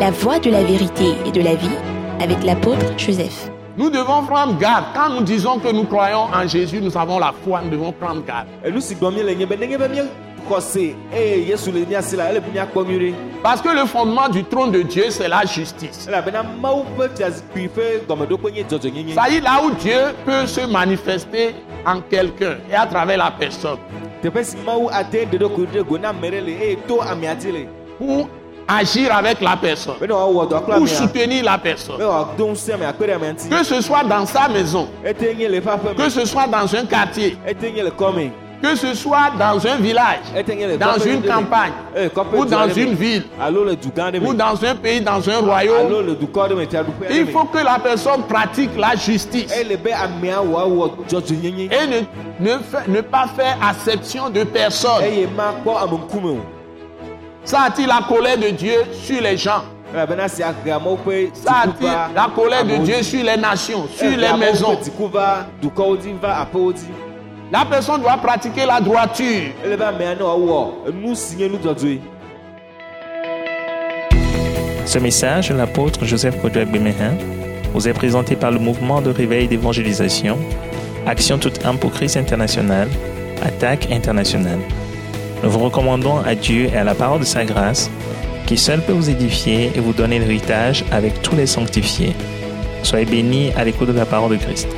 la voie de la vérité et de la vie avec l'apôtre Joseph. Nous devons prendre garde. Quand nous disons que nous croyons en Jésus, nous avons la foi, nous devons prendre garde. Parce que le fondement du trône de Dieu, c'est la justice. Ça y est, là où Dieu peut se manifester en quelqu'un et à travers la personne pour agir avec la personne, pour amea soutenir la personne. Que ce soit dans sa maison, que ce soit dans un quartier, que ce soit dans un village, dans une campagne, Eh, ou dans une ville, ou dans un pays, dans un royaume, il faut que la personne pratique la justice. Et ne, ne, ne pas faire acception de personne. Ça attire la colère de Dieu sur les gens. ƒe Ça attire la colère de Dieu sur les nations, sur Ehe les maisons. La personne doit pratiquer la droiture. Ce message de l'apôtre Joseph Kodouak Bemehin vous est présenté par le mouvement de réveil d'évangélisation, Action toute âme pour Christ international, Attaque internationale. Nous vous recommandons à Dieu et à la parole de sa grâce, qui seul peut vous édifier et vous donner l'héritage avec tous les sanctifiés. Soyez bénis à l'écoute de la parole de Christ.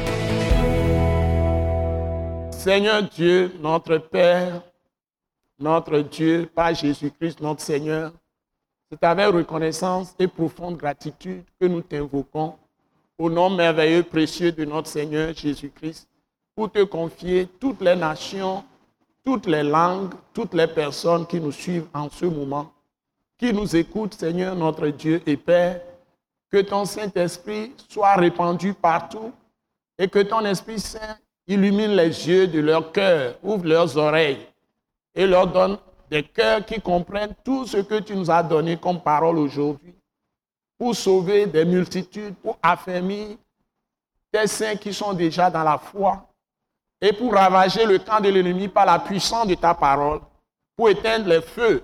Seigneur Dieu, notre Père, notre Dieu, par Jésus-Christ, notre Seigneur, c'est avec reconnaissance et profonde gratitude que nous t'invoquons au nom merveilleux, précieux de notre Seigneur Jésus-Christ, pour te confier toutes les nations, toutes les langues, toutes les personnes qui nous suivent en ce moment, qui nous écoutent, Seigneur notre Dieu et Père, que ton Saint-Esprit soit répandu partout et que ton Esprit Saint illumine les yeux de leur cœur, ouvre leurs oreilles et leur donne des cœurs qui comprennent tout ce que tu nous as donné comme parole aujourd'hui pour sauver des multitudes, pour affermir tes saints qui sont déjà dans la foi et pour ravager le camp de l'ennemi par la puissance de ta parole, pour éteindre les feux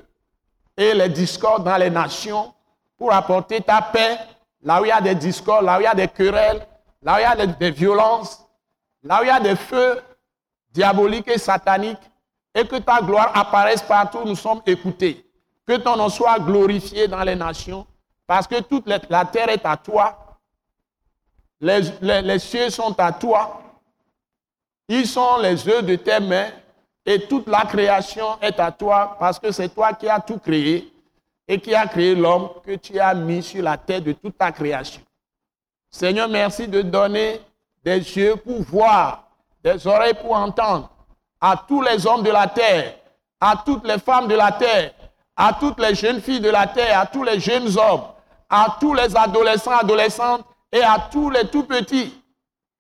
et les discordes dans les nations, pour apporter ta paix là où il y a des discordes, là où il y a des querelles, là où il y a des, violences, là où il y a des feux diaboliques et sataniques, et que ta gloire apparaisse partout où nous sommes écoutés. Que ton nom soit glorifié dans les nations, parce que toute la, terre est à toi, les cieux sont à toi, ils sont les œuvres de tes mains, et toute la création est à toi, parce que c'est toi qui as tout créé, et qui as créé l'homme que tu as mis sur la tête de toute ta création. Seigneur, merci de donner des yeux pour voir, des oreilles pour entendre à tous les hommes de la terre, à toutes les femmes de la terre, à toutes les jeunes filles de la terre, à tous les jeunes hommes, à tous les adolescents, adolescentes et à tous les tout petits.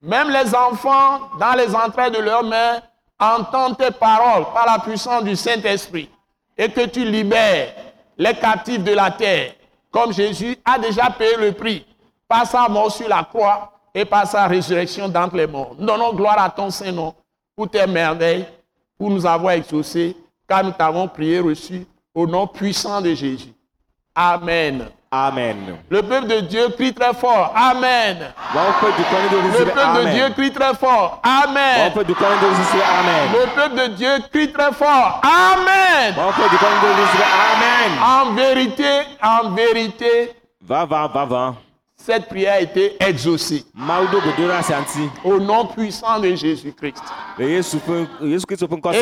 Même les enfants, dans les entrailles de leurs mères, entendent tes paroles par la puissance du Saint-Esprit et que tu libères les captifs de la terre, comme Jésus a déjà payé le prix par sa mort sur la croix et par sa résurrection d'entre les morts. Nous donnons gloire à ton Saint-Nom pour tes merveilles, pour nous avoir exaucés, car nous t'avons prié reçu au nom puissant de Jésus. Amen. Amen Le peuple de Dieu crie très fort. Amen. Le peuple de Dieu crie très fort. Amen. Le peuple de Dieu crie très fort. Amen. En vérité, en vérité, vava vava cette prière a été exaucée au nom puissant de Jésus-Christ. Et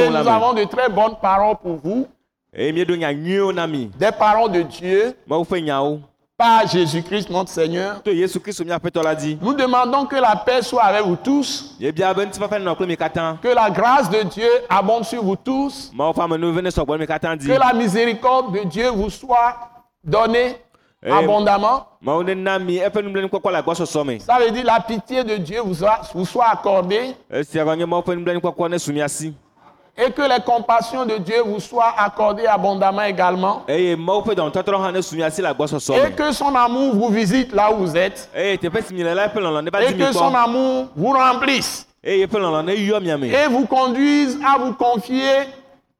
nous avons de très bonnes paroles pour vous, des paroles de Dieu. Par Jésus-Christ notre Seigneur. Nous demandons que la paix soit avec vous tous, katã que la grâce de Dieu abonde sur vous tous, que la miséricorde de Dieu vous soit donnée Eh, abondamment. me Ça veut dire la pitié de Dieu vous soit, vous soit accordée et que les compassions de Dieu vous soient accordées abondamment également. Et que son amour vous visite là où vous êtes. Et que son amour vous remplisse. Et vous conduise à vous confier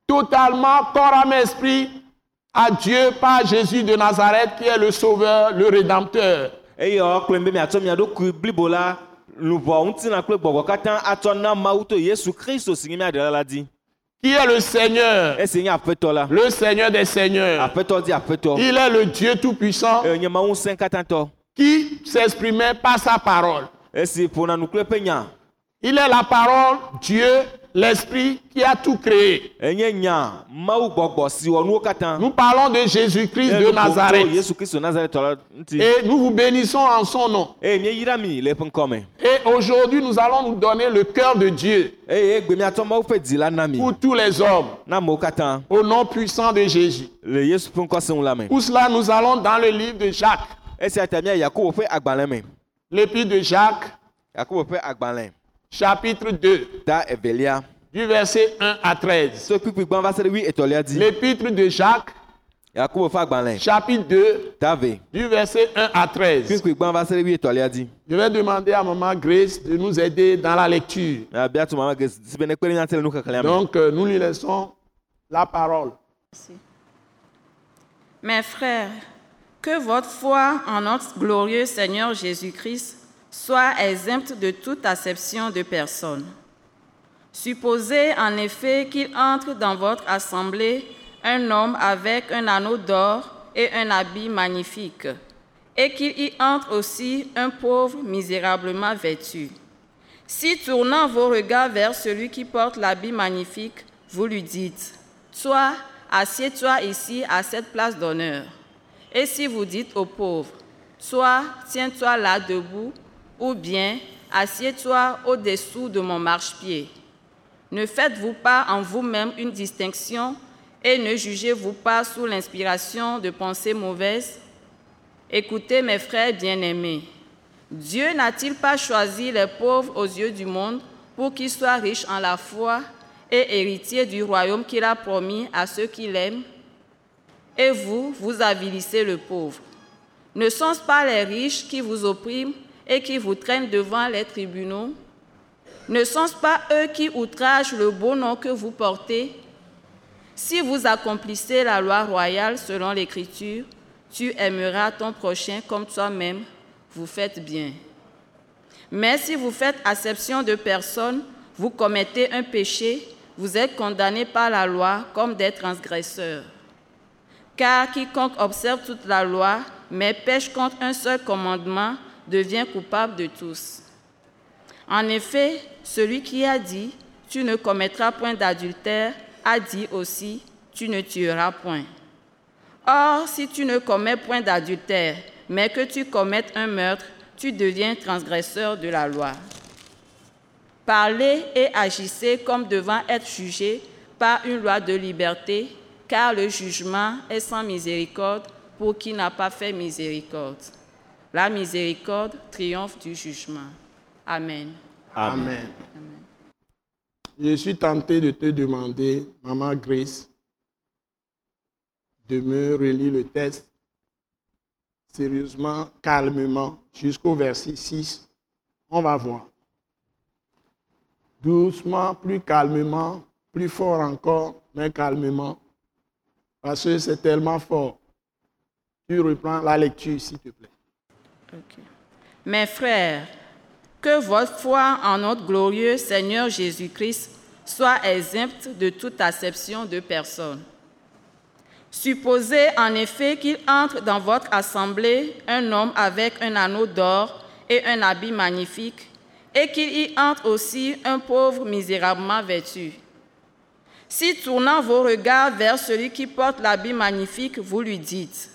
totalement, corps, âme, esprit, à Dieu par Jésus de Nazareth qui est le Sauveur, le Rédempteur. Qui est le Seigneur, la le Seigneur des Seigneurs. Il est le Dieu Tout-Puissant. Katãtɔ qui s'exprimait par sa parole. nya. Il est la parole, Dieu, l'Esprit qui a tout créé. Nous parlons de Jésus-Christ de Nazareth. Et nous vous bénissons en son nom. me Et aujourd'hui, nous allons nous donner le cœur de Dieu na mi pour tous les hommes, au nom puissant de Jésus. Pour cela, nous allons dans le livre de Jacques, l'épître de Jacques, chapitre 2, ta evelia du verset 1 à 13. tso kpikpi gbã va se ɖe wi etɔ̃lia dzi L'épître de Jacques, yakobo ƒe agbalẽ chapitre 2, ta ve du verset 1 à 13. kpikpi gbã va se ɖe wi etɔ̃lia dzi Je vais demander à Maman Grace de nous aider dans la lecture. abia tu mama ge si be ne kpe ɖe míate le nu xexlẽa me Donc, euh, nous lui laissons la parole. Mes frères, que votre foi en notre glorieux Seigneur Jésus-Christ soit exempte de toute acception de personne. Supposez en effet qu'il entre dans votre assemblée un homme avec un anneau d'or et un habit magnifique, et qu'il y entre aussi un pauvre misérablement vêtu. Si tournant vos regards vers celui qui porte l'habit magnifique, vous lui dites, Toi, assieds-toi ici à cette place d'honneur. Et si vous dites au pauvre, Toi, tiens-toi là debout, ou bien assieds-toi au-dessous de mon marchepied. Ne faites-vous pas en vous-même une distinction et ne jugez-vous pas sous l'inspiration de pensées mauvaises? Écoutez mes frères bien-aimés. Dieu n'a-t-il pas choisi les pauvres aux yeux du monde pour qu'ils soient riches en la foi et héritiers du royaume qu'il a promis à ceux qui l'aiment? Et vous, vous avilissez le pauvre. Ne sont-ce pas les riches qui vous oppriment et qui vous traînent devant les tribunaux Ne sont-ce pas eux qui outragent le beau nom que vous portez? Si vous accomplissez la loi royale selon l'Écriture, tu aimeras ton prochain comme toi-même, vous faites bien. Mais si vous faites acception de personne, vous commettez un péché, vous êtes condamnés par la loi comme des transgresseurs. Car quiconque observe toute la loi, mais pêche contre un seul commandement, devient coupable de tous. En effet, celui qui a dit Tu ne commettras point d'adultère a dit aussi Tu ne tueras point. Or, si tu ne commets point d'adultère, mais que tu commettes un meurtre, tu deviens transgresseur de la loi. Parlez et agissez comme devant être jugés par une loi de liberté, car le jugement est sans miséricorde pour qui n'a pas fait miséricorde. La miséricorde triomphe du jugement. Amen. Amen. Je suis tenté de te demander, Maman Grace, de me relire le texte sérieusement, calmement, jusqu'au verset 6. On va voir. Doucement, plus calmement, plus fort encore, mais calmement. Parce que c'est tellement fort. Tu reprends la lecture, s'il te plaît. Mes frères, que votre foi en notre glorieux Seigneur Jésus-Christ soit exempte de toute acception de personne. Supposez en effet qu'il entre dans votre assemblée un homme avec un anneau d'or et un habit magnifique, et qu'il y entre aussi un pauvre misérablement vêtu. Si tournant vos regards vers celui qui porte l'habit magnifique, vous lui dites,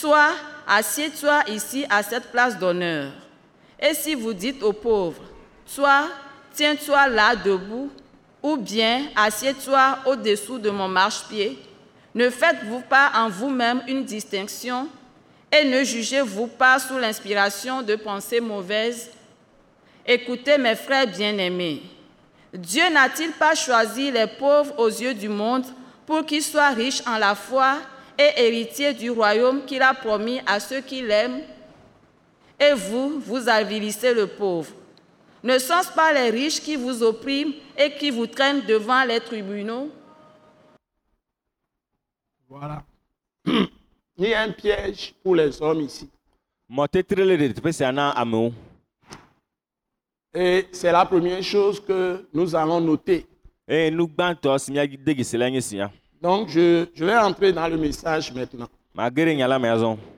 Toi, assieds-toi ici à cette place d'honneur. Et si vous dites aux pauvres, Toi, tiens-toi là debout, ou bien assieds-toi au-dessous de mon marchepied, ne faites-vous pas en vous-même une distinction et ne jugez-vous pas sous l'inspiration de pensées mauvaises? Écoutez mes frères bien-aimés, Dieu n'a-t-il pas choisi les pauvres aux yeux du monde pour qu'ils soient riches en la foi et héritiers du royaume qu'il a promis à ceux qui l'aiment Et vous, vous avilissez le pauvre. Ne sont-ce pas les riches qui vous oppriment et qui vous traînent devant les tribunaux? Voilà. il y a un piège pour les hommes ici. Et c'est la première chose que nous allons noter. eye nu Donc, je, je vais entrer dans le message maintenant.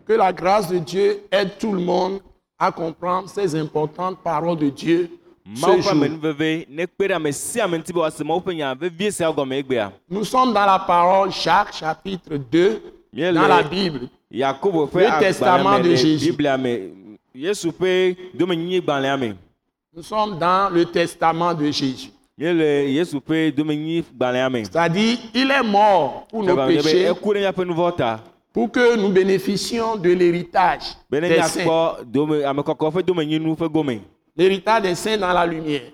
Que la grâce de Dieu aide tout le monde à comprendre ces importantes paroles de Dieu ce jour. Nous sommes dans la parole Jacques chapitre 2 Miele- dans la Bible. Le testament de Jésus. Nous sommes dans le testament de Jésus. C'est-à-dire, il est mort pour nos péchés, pour que nous bénéficions de l'héritage des saints. L'héritage des saints dans la lumière.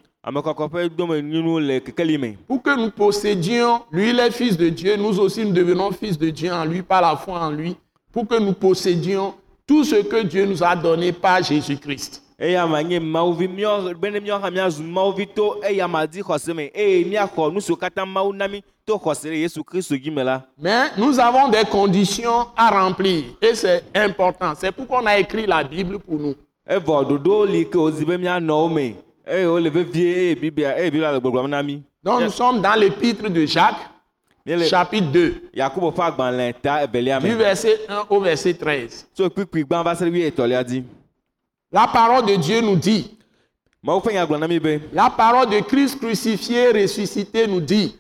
Pour que nous possédions, lui, les fils de Dieu, nous aussi nous devenons fils de Dieu en lui, par la foi en lui, pour que nous possédions tout ce que Dieu nous a donné par Jésus-Christ. Eya ma nye mawuvi míɔ be ne míɔ hã míazu mawuvi to eya ma di xɔse me. Eye míaxɔ nu siwo katã mawu na mí to xɔse ɖe yesu kristu dzi me la. Mais nous avons des conditions à remplir et c'est important. C'est pourquoi on a écrit la Bible pour nous. evɔ ɖoɖowo li ke wozi be míanɔ wo me. Eye wole vevie eye biblia eye biblia le gbɔgblɔm na mí Donc nous sommes dans l'épître de Jacques, chapitre 2, yakobo ƒe agbalẽ ta evelia du verset 1 au verset 13. La parole de Dieu nous dit, la parole de Christ crucifié, ressuscité nous dit,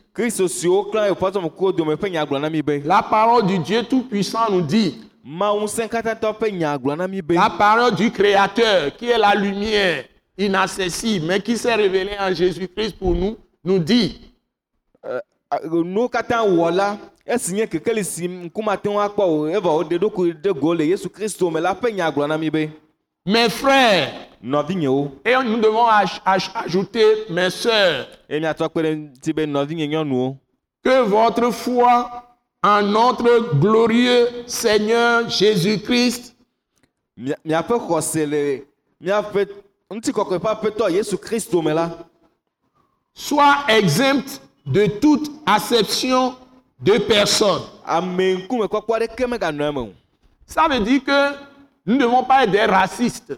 la parole du Dieu Tout-Puissant nous dit, la parole du Créateur, qui est la lumière inaccessible, mais qui s'est révélée en Jésus-Christ pour nous, nous dit, mes frères, et nous devons aj- aj- ajouter mes sœurs, que votre foi en notre glorieux Seigneur Jésus-Christ. Soit exempte de toute acception de personne. Ça veut dire que nous ne devons pas être des racistes.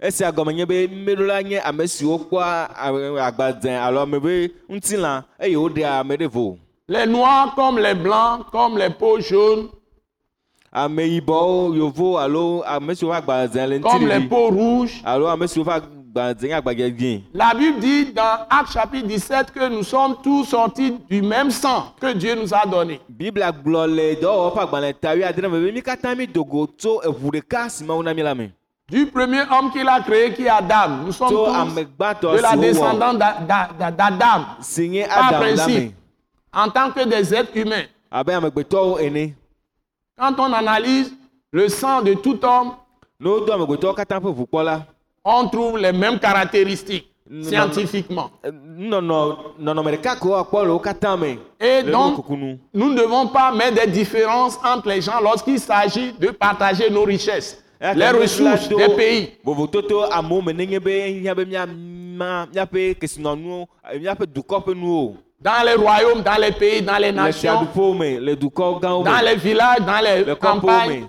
esia gɔme nye be mmeɖola nye ame siwo kpɔa a- agbadze alo ame be ŋutilã eye woɖea ame ɖe vo Les noirs comme les blancs, comme les peaux jaunes, ame yibɔwo yovo alo ame siwo ƒe agbadze le comme les peaux rouges. alo ame siwo ƒe La Bible dit dans Actes chapitre 17 que nous sommes tous sortis du même sang que Dieu nous a donné. Du premier homme qu'il a créé, qui est Adam. Nous sommes tous de la descendance d'A- d'A- d'A- d'Adam. Par principe, en tant que des êtres humains. Quand on analyse le sang de tout homme, on trouve les mêmes caractéristiques Non. scientifiquement. eh, akpɔ le wo katã me Et donc, nous ne devons pas mettre des différences entre les gens lorsqu'il s'agit de partager nos richesses, ta les ressources des pays. eh, Dans les royaumes, dans les pays, dans les le nations, dans les villages, dans les campagnes,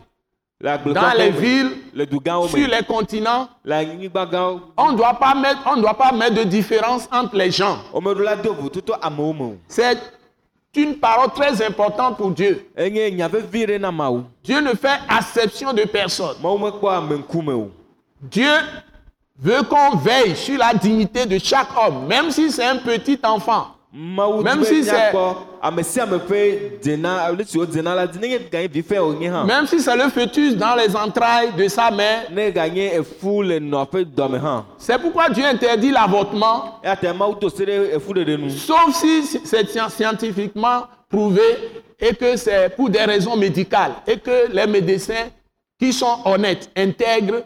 dans les villes, sur les continents. On ne doit pas mettre, on ne doit pas mettre de différence entre les gens. C'est une parole très importante pour Dieu. Dieu ne fait acception de personne. Dieu veut qu'on veille sur la dignité de chaque homme, même si c'est un petit enfant. Même si c'est- Même si c'est le fœtus dans les entrailles de sa mère. hã C'est pourquoi Dieu interdit l'avortement, sauf si c'est sci- scientifiquement prouvé et que c'est pour des raisons médicales et que les médecins qui sont honnêtes, intègres,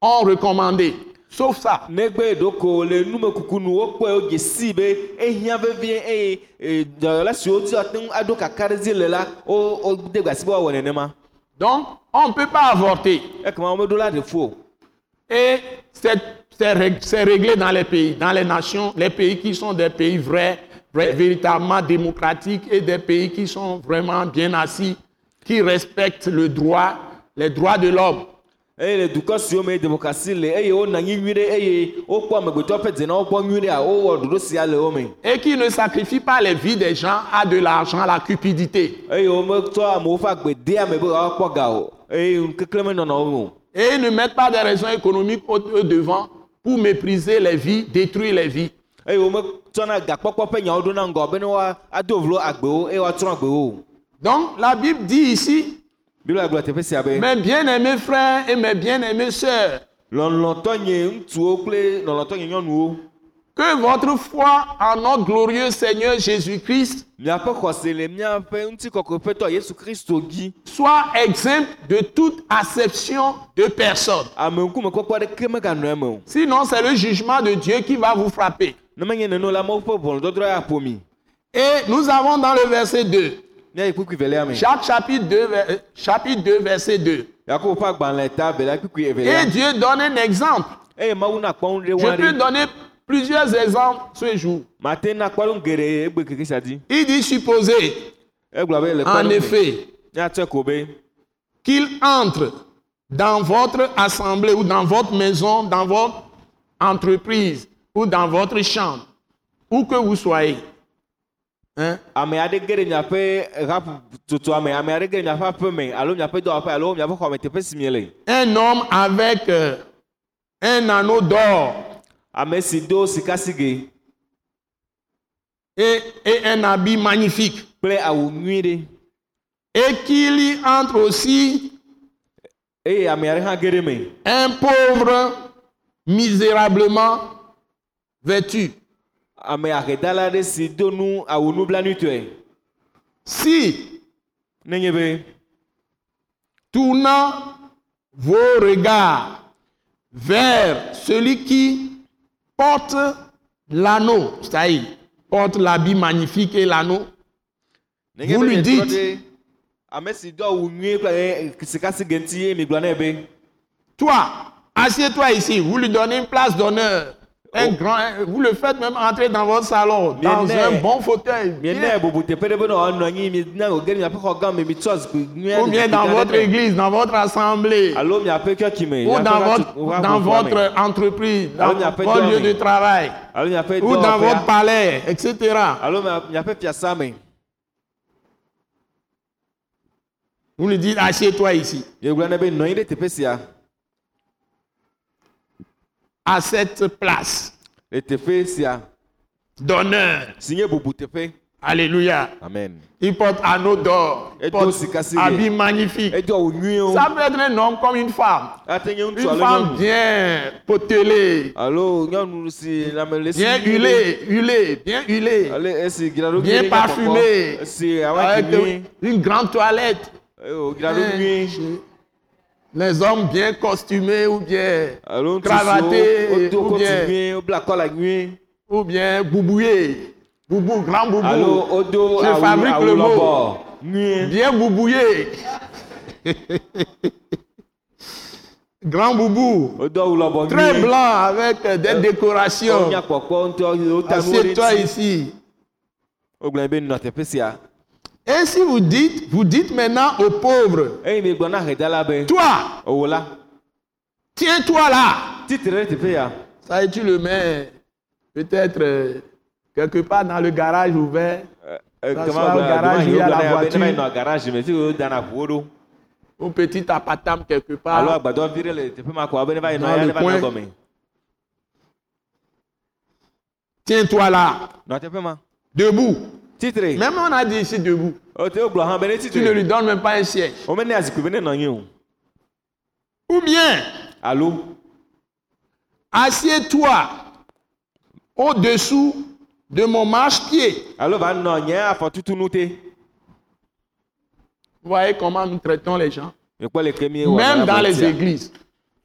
ont recommandé. Sauf ça. negbe ɖoko le numekuku nu wokpɔe wodze si be ehiã vevie eye e, dɔyɔla siwo dzi ate ŋu aɖo kaka ɖe dzi le la wo wode gasi be woawɔ nenema Donc, on ne peut pas avorter. ekema womeɖo la ɖe fu o Et c'est c'est rég- c'est réglé dans les pays, dans les nations, les pays qui sont des pays vrais, vrais, véritablement démocratiques et des pays qui sont vraiment bien assis. qui respectent le droit, les droits de l'homme. Eye le dukɔ siwo me demokrasi le. Eye wonɔ anyi nyui ɖe eye wokpɔ amegbetɔ ƒe denawo kpɔ nyui ɖea wowɔ ɖoɖo sia le wo me. Et qui ne sacrifie pas les vies des gens à de l'argent, à la cupidité. eye wometɔ amewo ƒe agbe de ame be woakpɔ ga o. Eye keklẽ menɔnɔ wo me o. Et ne mettent pas des raisons économiques au au devant pour mépriser les vies, détruire les vies. eye wometsɔna gakpɔkpɔ ƒe nyawo ɖo na ŋgɔ be ne woado vlo agbewo eye woatsrɔ̃ agbewo o. Donc la Bible dit ici, mes bien-aimés frères et mes bien-aimées sœurs, que votre foi en notre glorieux Seigneur Jésus-Christ soit exempte de toute acception de personne. Sinon, c'est le jugement de Dieu qui va vous frapper. Et nous avons dans le verset 2, Jacques chapitre 2, ver- euh, chapitre 2 verset 2. yakobo ƒe agbalẽ ta velia kpukui Et Dieu donne un exemple. ɖe Je peux donner plusieurs exemples ce jour. dzi Il dit supposer, le en effet, qu'il entre dans votre assemblée ou dans votre maison, dans votre entreprise ou dans votre chambre, où que vous soyez. Hein? ame aɖe ge ɖe miaƒe raptotoa me ame aɖe ge ɖe miaƒe aƒe me alo miaƒe dɔwɔƒe alo miaƒe xɔ me teƒe si miele Un homme avec euh, un anneau d'or ame si do sikasigɛ et, et un habit magnifique. kple awu nyui ɖe Et qu'il y entre aussi eye ame aɖe hã ge ɖe me un pauvre misérablement vêtu. Ame ahedala aɖe si do nu awu nublanuitɔe Si, nenye be tournant vos regards vers celui qui porte l'anneau, c'est-à-dire porte l'habit magnifique et l'anneau, Vous lui dites. toi, assieds-toi ici, vous lui donnez une place d'honneur. Un grand, un- vous le faites même entrer dans votre salon, dans Bien un bon fauteuil. bien. Ou bien dans votre église, dans votre assemblée, ou dans votre, dans votre entreprise, dans votre lieu de travail, ou dans votre palais, etc. Vous lui dites, assieds-toi ici, yegblɔ ne be nɔ anyi ɖe teƒe sia à cette place. Sia d'honneur. Alléluia. amen. Il porte anneau d'or, habit magnifique. Ça peut être un homme comme une femme. Une femme bien potelée, bien huilée, huilée, bien huilée, bien parfumée, avec une grande toilette. eyo dzra ɖo Hein, nyui Les hommes bien costumés ou bien, alo ŋutsu Cravaté, siwo wodo ou bien- ou bien boubouillés. Boubou, grand boubou. Je fabrique le mot. Bien boubouillé. grand boubou. Très blanc avec euh, des décorations. nuwo ɖe Assieds-toi ici. Wogblɔ be nɔ teƒe sia Et si vous dites, vous dites maintenant aux pauvres, toi, tiens-toi là. ya Ça, et tu le mets peut-être euh, quelque part dans le garage ouvert, kama soit au gblɔ garage, il y a la voiture. au petit apatam quelque part. le Dans le coin. gɔme Tiens-toi là, debout. Titre Même on a dit ici debout. o te wogblɔ hã be ne Tu ne lui donnes même pas un siège. Ou bien, alo assieds-toi au-dessous de mon marche-pied. Vous voyez comment nous traitons les gens. Même dans les églises.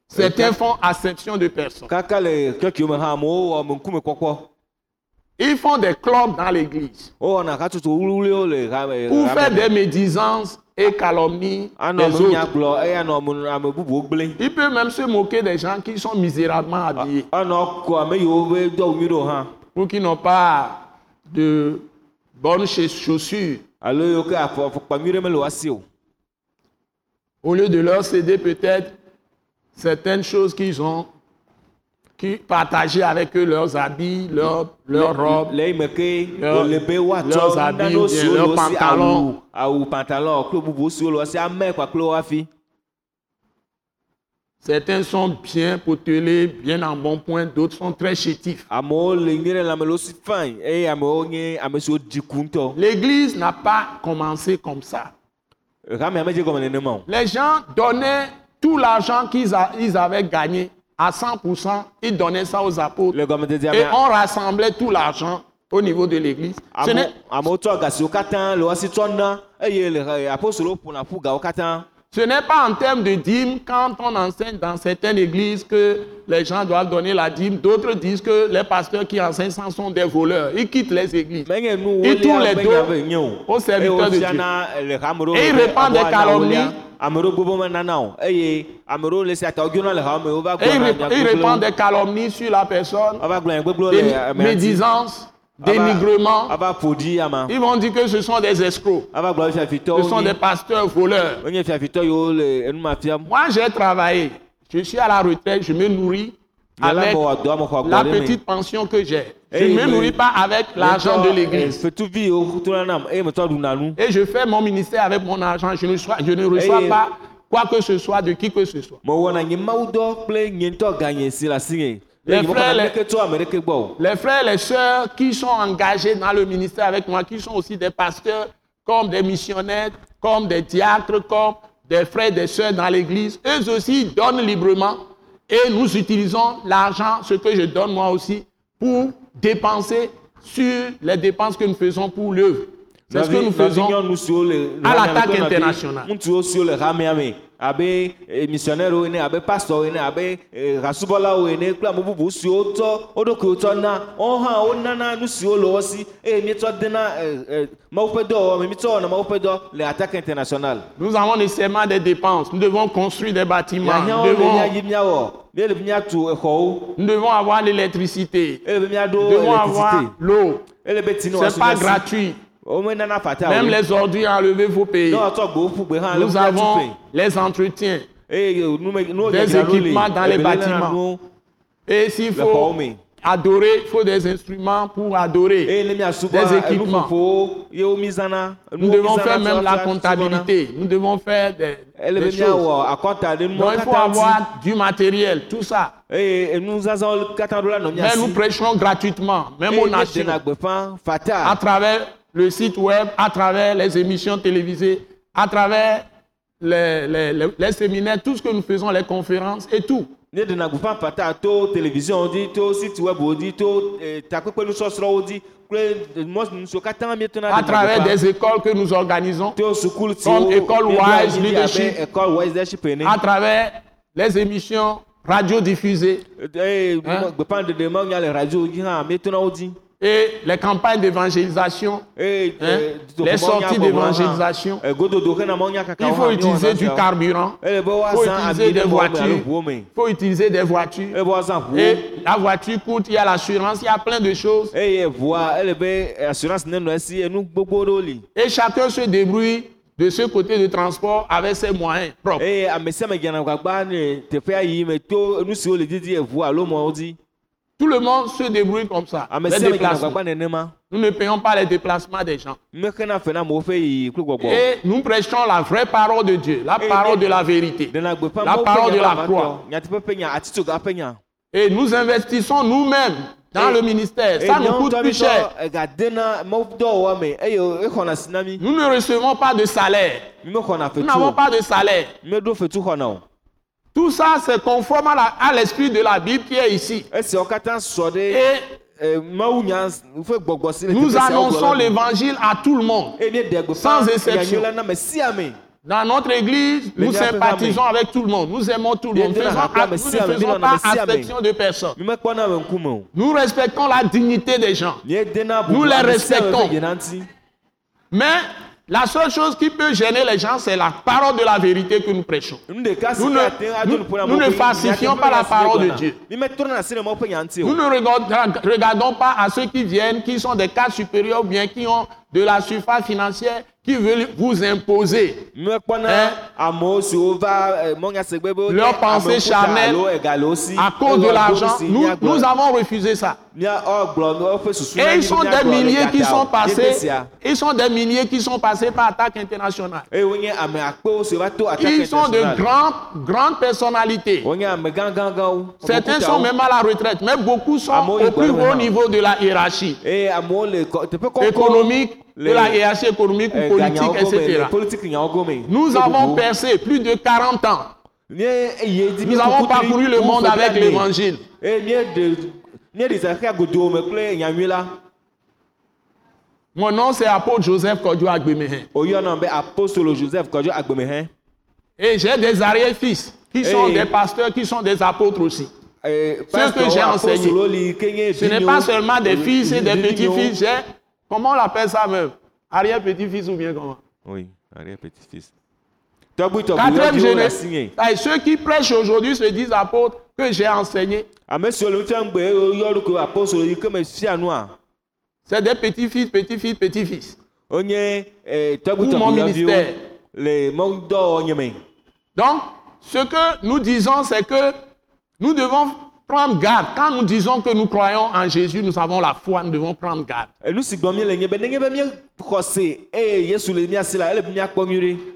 Certains font acception de personnes. Ils font des clubs dans l'église. Me pour faire des médisances et calomnies anɔ des autres. ame bubuwo gblẽ Il peut même se moquer des gens qui sont misérablement habillés. hã ou qui n'ont pas de bonnes ch- chaussures. au lieu de leur céder peut-être certaines choses qu'ils ont, qui partager avec eux leurs habits, leurs, leurs robes, Leurs- leurs habits, leurs pantalons. certains sont bien potelés, bien en bon point, d'autres sont très chétifs. L'Église n'a pas commencé comme ça. Les gens donnaient tout l'argent qu'ils avaient gagné à 100%, ils donnaient ça aux apôtres. Et on rassemblait tout l'argent au niveau de l'église. Ce n'est- pas en termes de dîme quand on enseigne dans certaines églises que les gens doivent donner la dîme. D'autres disent que les pasteurs qui enseignent ça sont des voleurs. Ils quittent les églises. tous wolia les o. aux serviteurs de ɖewo Et ils répandent des calomnies. Ame ɖewo gbogbo menana o eye ame ɖewo le sia ta wodzona le hame me wova Et des calomnies sur la personne, wova gblɔ nya gbogbo des le ame ŋuti. médisances, Ava- dénigrement. Ils vont dire que ce sont des escrocs. Ce sont des pasteurs voleurs. Moi, j'ai travaillé. Je suis à la retraite. Je me nourris avec la petite pension que j'ai. Je ne me nourris pas avec l'argent de l'église. nu. Et je fais mon ministère avec mon argent. Je ne, sois- je ne reçois pas quoi que ce soit de qui que ce soit. Les frères, les-. Les frères et les sœurs qui sont engagés dans le ministère avec moi, qui sont aussi des pasteurs, comme des missionnaires, comme des diacres, comme des frères et des sœurs dans l'église, eux aussi donnent librement et nous utilisons l'argent, ce que je donne moi aussi, pour dépenser sur les dépenses que nous faisons pour l'œuvre. C'est ce que nous faisons. à l'attaque internationale. Le me abe eh, missionnaires ene abe pastors ene abe eh, hasubɔlawo ene kple ame bubu siwo tsɔ wo ɖokuiwo tsɔ na wɔn hã wonana nu siwo le wɔ si eye míetsɔ dena eh, eh, mawu ƒe dɔwɔwɔ me míetsɔ wɔna mawu ƒe dɔ le attaque internationale. Nous avons nécessairement des dépenses. Nous devons construire des bâtiments. Nous Mianyawo le míatu exɔwo nous devons avoir l'électricité. be Nous devons avoir l'eau. be Ce n'est pas gratuit. Même les ordures enlevées, hã le Nous avons les entretiens. Des équipements dans les bâtiments. Et s'il faut adorer, il faut des instruments pour adorer. Des équipements. Nous devons faire même la comptabilité. Nous devons faire des, des choses. Donc il faut avoir du matériel, tout ça. Mais nous miasi prêcherons gratuitement, même aux nations, à travers le site web, à travers les émissions télévisées, à travers les, les- les- les séminaires, tout ce que nous faisons, les conférences et tout. télévision site eh, À travers des écoles que nous organisons, Comme École Wise Leadership. à travers les émissions radiodiffusées eye Hein? Et les campagnes d'évangélisation. eye Hein? eh, Les sorties gbɔgblɔ d'évangélisation. eh, Il faut utiliser du carburant, il faut utiliser des voitures, il faut utiliser des voitures. Et la voiture coûte, il y a l'assurance, il y a plein de choses. Et chacun se débrouille de ce côté de transport avec ses moyens propres. Tout le monde se débrouille comme ça. Les nenema Nous ne payons pas les déplacements des gens. Et nous prêchons la vraie parole de Dieu, la parole de la vérité. La parole de la croix. Et nous investissons nous-mêmes dans le ministère. Ça nous coûte plus cher. mí Nous ne recevons pas de salaire. Nous n'avons pas de salaire. Tout ça, c'est conforme à l'esprit de la Bible qui est ici. Et le nous annonçons l'évangile à tout le monde. Sans exception. Dans notre église, nous sympathisons avec tout le monde. Nous aimons tout le monde. Faisons- nous ne faisons pas exception de personne. Nous respectons la dignité des gens. Nous les respectons. Mais la seule chose qui peut gêner les gens, c'est la parole de la vérité que nous prêchons. Nous ne- nous- nous falsifions pas la parole de. Dieu. Nous ne regardons, regardons pas à ceux qui viennent, qui sont des cadres supérieurs ou bien qui ont de la surface financière, qui veulent vous imposer Hein? eh, wonye Leur pensée charnelle à cause de l'argent. Nous, nous avons refusé ça. Et ils sont des milliers qui sont passés, ils sont des milliers qui sont passés par attaque internationale. attaque Ils sont de grandes, grandes personnalités. Certains sont même à la retraite, mais beaucoup sont au plus haut niveau de la hiérarchie eye amewo le kɔ- teƒe kɔkɔ économique, de la hiérarchie économique ou eh, politique, etc. Nous avons percé plus de 40 ans. Di Nous avons parcouru le monde avec l'évangile. la Mon nom c'est apôtre Joseph Kodjo Agbemehin. agbemehɛ Et j'ai des arrière-fils qui sont des pasteurs, qui sont des apôtres aussi. Eh, que j'ai enseigné. Ce n'est pas seulement des fils et des petits-fils. J'ai, comment on appelle ça même? Arrière-petit-fils ou bien comment? Oui arrière petit fils tɔgbui Quatrième génération. Ceux qui prêchent aujourd'hui se disent apôtres que j'ai enseigné. fia nua C'est des petits-fils, petits-fils, petits-fils. wonye eh, Pour mon ministère. Donc, ce que nous disons, c'est que nous devons prendre garde. Quand nous disons que nous croyons en Jésus, nous avons la foi, nous devons prendre garde.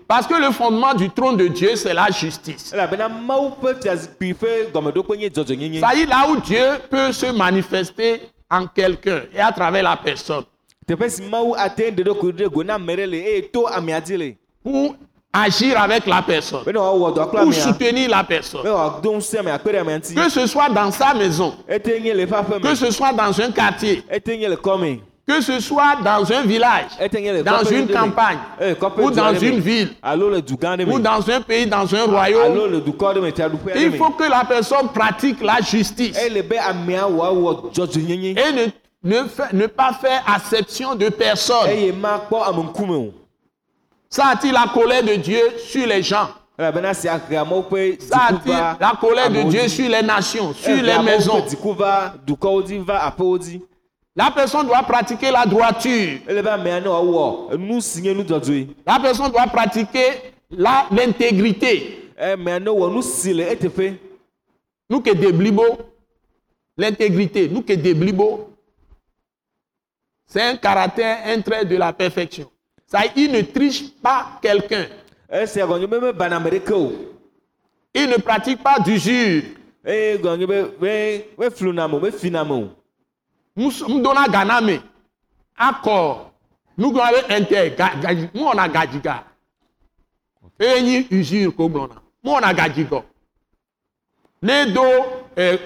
Parce que le fondement du trône de Dieu, c'est la justice. est, là où Dieu peut se manifester en quelqu'un et à travers la personne. Pour agir avec la personne, pour amea soutenir la personne. Que ce soit dans sa maison, que ce soit dans un quartier, que ce soit dans un village, dans une campagne, Eh, ou dans une ville, ou dans un pays, dans un royaume. Il faut que la personne pratique la justice. Dzɔdzɔnyenye et ne, ne, ne pas faire acception de personne. eye makpɔ ame ŋkume o Ça attire la colère de Dieu sur les gens. ƒe Ça attire la colère de Dieu sur les nations, sur Ehe les maisons. La personne doit pratiquer la droiture. dzɔdzɔe La personne doit pratiquer l'intégrité. Nous que des blibo, l'intégrité, nous que des blibo, c'est un caractère, un trait de la perfection. Ça, il ne triche pas quelqu'un. esia gɔnye be mebana ame ɖeke o Il ne pratique pas d'usure. eye gɔnye be be mefluna me o mefina me o Mdona ganame. Accord. Nous avons inter. ga- ga- Nous on a gajiga. Et ni usure ko blona. Nous on a gajigo. Ne do eh,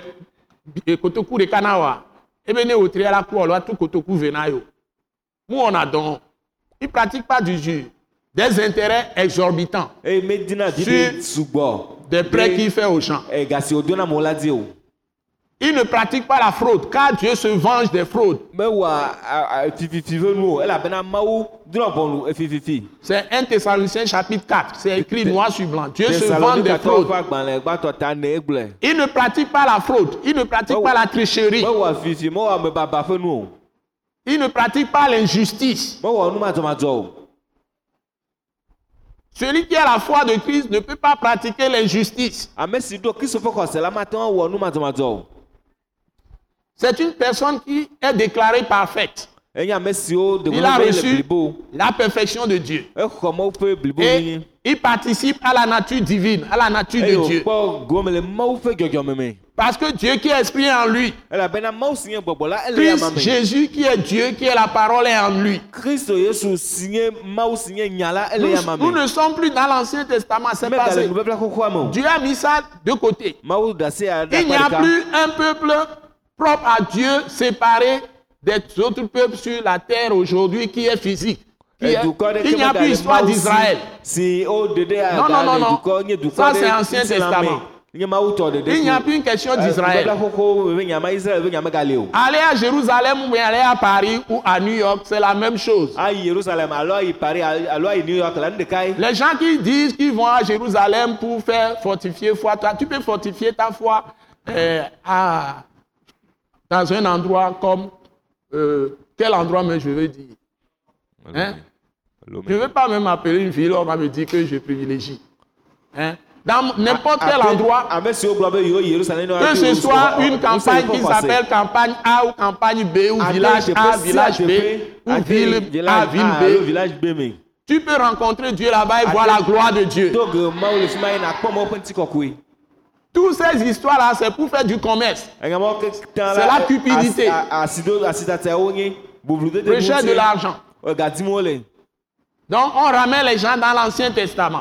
eh, kotoku de kanawa. Ebe ne otri la ku olo tu kotoku venayo. Nous on a don. Il pratique pas d'usure. Des intérêts exorbitants. Sur- Des prêts qu'il fait aux. Eh, o Il ne pratique pas la fraude, car Dieu se venge des fraudes. C'est 1 Thessaloniciens chapitre 4. C'est écrit noir sur blanc. Dieu se venge des fraudes. ne Il ne pratique pas la fraude. Il ne pratique Oh. pas la tricherie. Il ne pratique pas l'injustice. mewɔ nu madzɔmadzɔ o Celui qui a la foi de Christ ne peut pas pratiquer l'injustice. C'est une personne qui est déclarée parfaite. Il a reçu la perfection de Dieu. Et nyenye il participe à la nature divine, à la nature de Dieu. dzɔdzɔme me Parce que Dieu qui est esprit en lui, yama Christ Jésus qui est Dieu, qui est la parole est en lui. Nous, nous ne sommes plus dans l'Ancien Testament, c'est passé. Dieu a mis ça de côté. Il n'y a plus un peuple propre à Dieu, séparé des autres peuples sur la terre aujourd'hui qui est physique. Qui est- Il n'y a plus histoire d'Israël. Non, non, non, non. Ça, c'est Ancien. Testament. Il n'y a plus une question d'Israël. gali o Aller à Jérusalem ou aller à Paris ou à New York, c'est la même chose. Les gens qui disent qu'ils vont à Jérusalem pour faire fortifier foi, toi, tu peux fortifier ta foi euh, à- dans un endroit comme. Euh, quel endroit, mais je veux dire hein? Je ne vais pas même appeler une ville, on va me dire que je privilégie. Hein? Dans n'importe quel endroit, que ce soit une campagne qui s'appelle campagne A ou campagne B ou village A, village B ou ville A, ville B, village B me. tu peux rencontrer Dieu là-bas et voir la gloire de Dieu. Toutes ces histoires-là, c'est pour faire du commerce. C'est la cupidité. Recherche de l'argent. Donc, on ramène les gens dans l'Ancien Testament.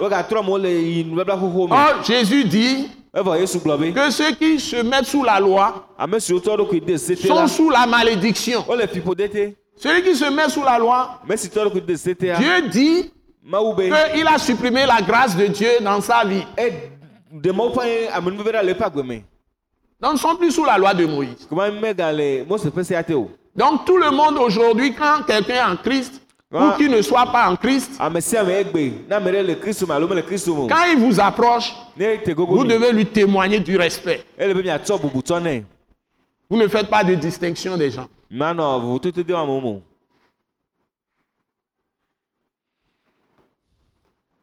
Or, Jésus dit be que ceux qui se mettent sous la loi la sont sous la malédiction. te. Celui qui se met sous la loi, Dieu dit qu'il a supprimé la grâce de Dieu dans sa vie. E ɖa le eƒe agbe me. Donc, ne sont plus sous la loi de Moïse. Koma megale Mose ƒe sea te o. Donc, tout le monde aujourd'hui, quand quelqu'un est en Christ, ou Ah. qui ne soit pas en Christ, o. quand il vous approche, vous devez lui témoigner du respect. Vous ne faites pas de distinction des gens. De.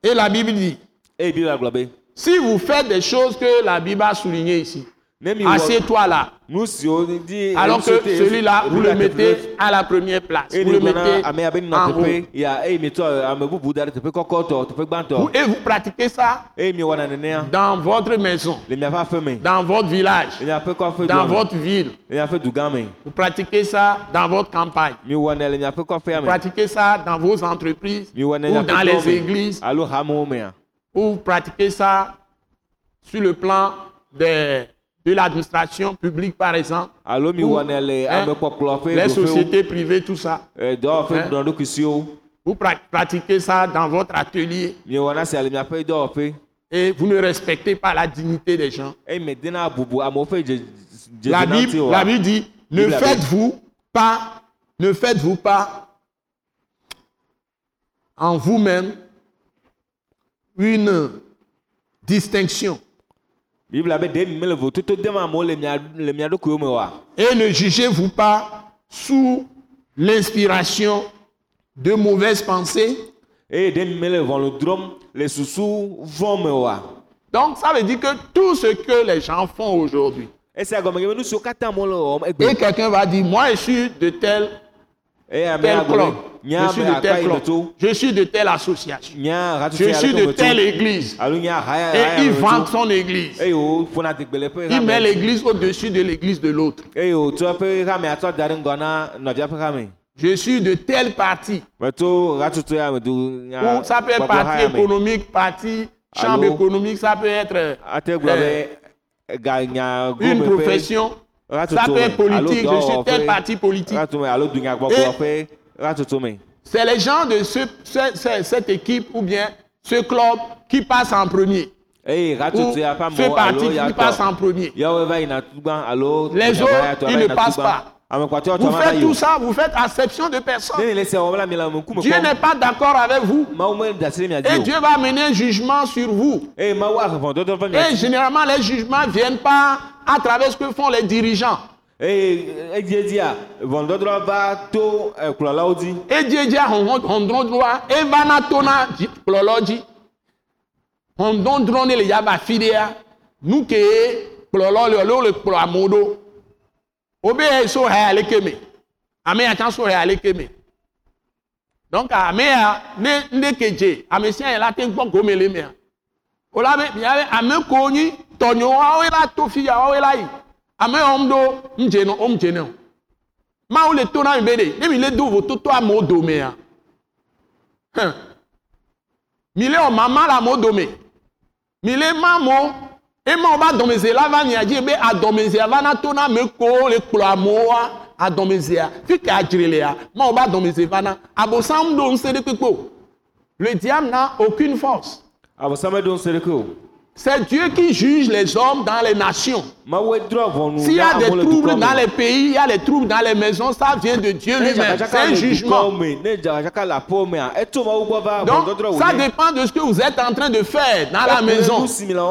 Et la Bible dit, Si vous faites des choses que la Bible a soulignées ici, assieds-toi là. Alors que celui-là, vous le mettez à la première place. Vous le mettez en haut. Et vous pratiquez ça nenea dans votre maison, dans votre village, dans votre ville. Vous pratiquez ça dans votre campagne. Vous pratiquez ça dans vos entreprises ou dans les églises. Mea ou vous pratiquez ça sur le plan de, de l'administration publique, par exemple, Ou- hein, les sociétés privées, tout ça. eh, Hein? Vous pra- pratiquez ça dans votre atelier. Et vous ne respectez pas la dignité des gens. dze La Bible, la Bible dit, ne faites-vous pas, ne faites-vous pas en vous-même une distinction. Et ne jugez-vous pas sous l'inspiration de mauvaises pensées. Donc ça veut dire que tout ce que les gens font aujourd'hui, et quelqu'un va dire, moi je suis de tel, eye ame tel agblɔ club, je suis de tel club, je suis de telle association, je suis de telle église. Et il to son église. eƒe Il met l'église au-dessus de l'église de l'autre. hame Je suis de tel parti. Ou ça peut être parti économique, parti chambre économique, ça peut être euh, une profession, ça alo politique. Je suis tel parti politique. C'est les gens de ce, ce- ce- cette équipe ou bien ce club qui passent en premier. eye Ou ce parti qui passe en premier. Les autres, ils ne passent pas. tɔ Vous faites tout ça, vous faites acception de personne. Dieu n'est pas d'accord avec vous. Et Dieu va mener un jugement sur vous. mia Et généralement, les jugements ne viennent pas à travers ce que font les dirigeants. eye edziedzia ʋɔnudɔdrɔ̃ va to eh, kplɔlawo dzi Et Dieu dit à Hondondroa, et va na tona kplɔlɔ Hondondro ne le yaba fidea, nous que kplɔlɔ le le le kplɔ amewo ɖo. Obe ye so hɛ ale keme. Ame ya tsã so hɛ ale keme. Donc ame ya ne ne ke dze, ame sia yɛ la te gbɔ gome le mea. O la be mia be ame ko nyi tɔnyo wawoe la to fi ya wawoe la yi. Ame wɔm ɖo ŋdze no wɔm dze ne o. Mawu le to na mi be ɖe, ne mi le do vototo amewo domea. Hɛn. Mi le wɔ mama le amewo dome. Mi le ma mo, ema wo be adɔmeze la va mia dzi be adɔmezea va na to na ame kowo le kplɔ amewoa, adɔmezea, fi ke adzre lea, ma wo be adɔmeze va na. Abosam ɖo ŋusẽ ɖe kpekpe o. Le diable n'a aucune force. abosame ɖo ŋusẽ ɖeke o C'est Dieu qui juge les hommes dans les nations. S'il y a des troubles dans les pays, il y a des troubles dans les maisons, ça vient de Dieu lui-même. C'est un jugement. va Donc, ça dépend de ce que vous êtes en train de faire dans la maison.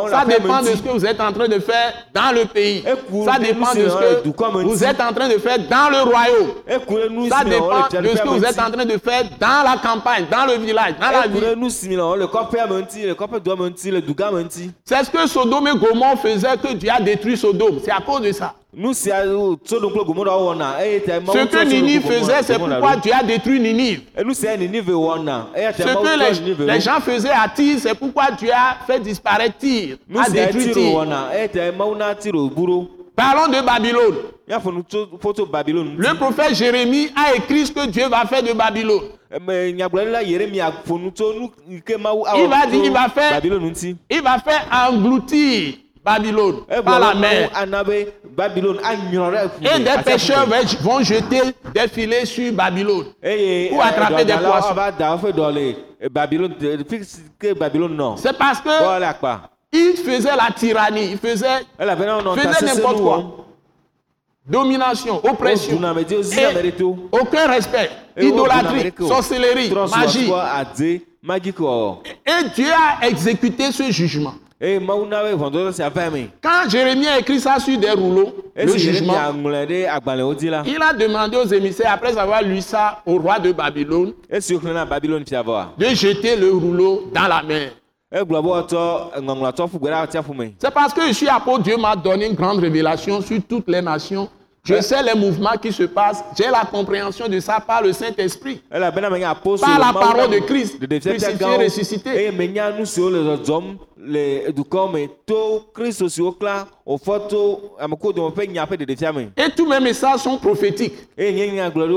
Ça dépend de ce que vous êtes en train de faire dans le pays. Ça dépend de ce que vous êtes en train de faire dans le royaume. Ça dépend de ce que vous êtes en train de faire dans la campagne, dans le village, dans la ville. C'est ce que Sodome et Gomorrhe faisaient que Dieu a détruit Sodome. C'est à cause de ça. Ce que Ninive faisait, c'est pourquoi. Dieu a détruit Ninive. wɔna eya Ce que les, gens faisaient à Tyr, c'est pourquoi Dieu a fait disparaître Tyr, a détruit Tyr. Parlons de Babylone. Le prophète Jérémie a écrit ce que Dieu va faire de Babylone. ke mawu Il va dire, il va faire-. Il va faire engloutir Babylone par la mer. Et des pêcheurs vont- jeter des filets sur Babylone. eye Pour attraper des poissons. eh. C'est parce que. Il faisait la tyrannie, il faisait n'importe quoi. wɔm. domination, oppression, et aucun respect, idolâtrie, sorcellerie, magie. Et Dieu a exécuté ce jugement. Quand Jérémie a écrit ça sur des rouleaux, le jugement, il a demandé aux émissaires, après avoir lu ça au roi de Babylone, de jeter le rouleau dans la mer. C'est parce que je suis apôtre, Dieu m'a donné une grande révélation sur toutes les nations. Je sais les mouvements qui se passent. J'ai la compréhension de ça par le Saint-Esprit. Par la parole de Christ, crucifié, ressuscité. me. Et tous mes messages sont prophétiques.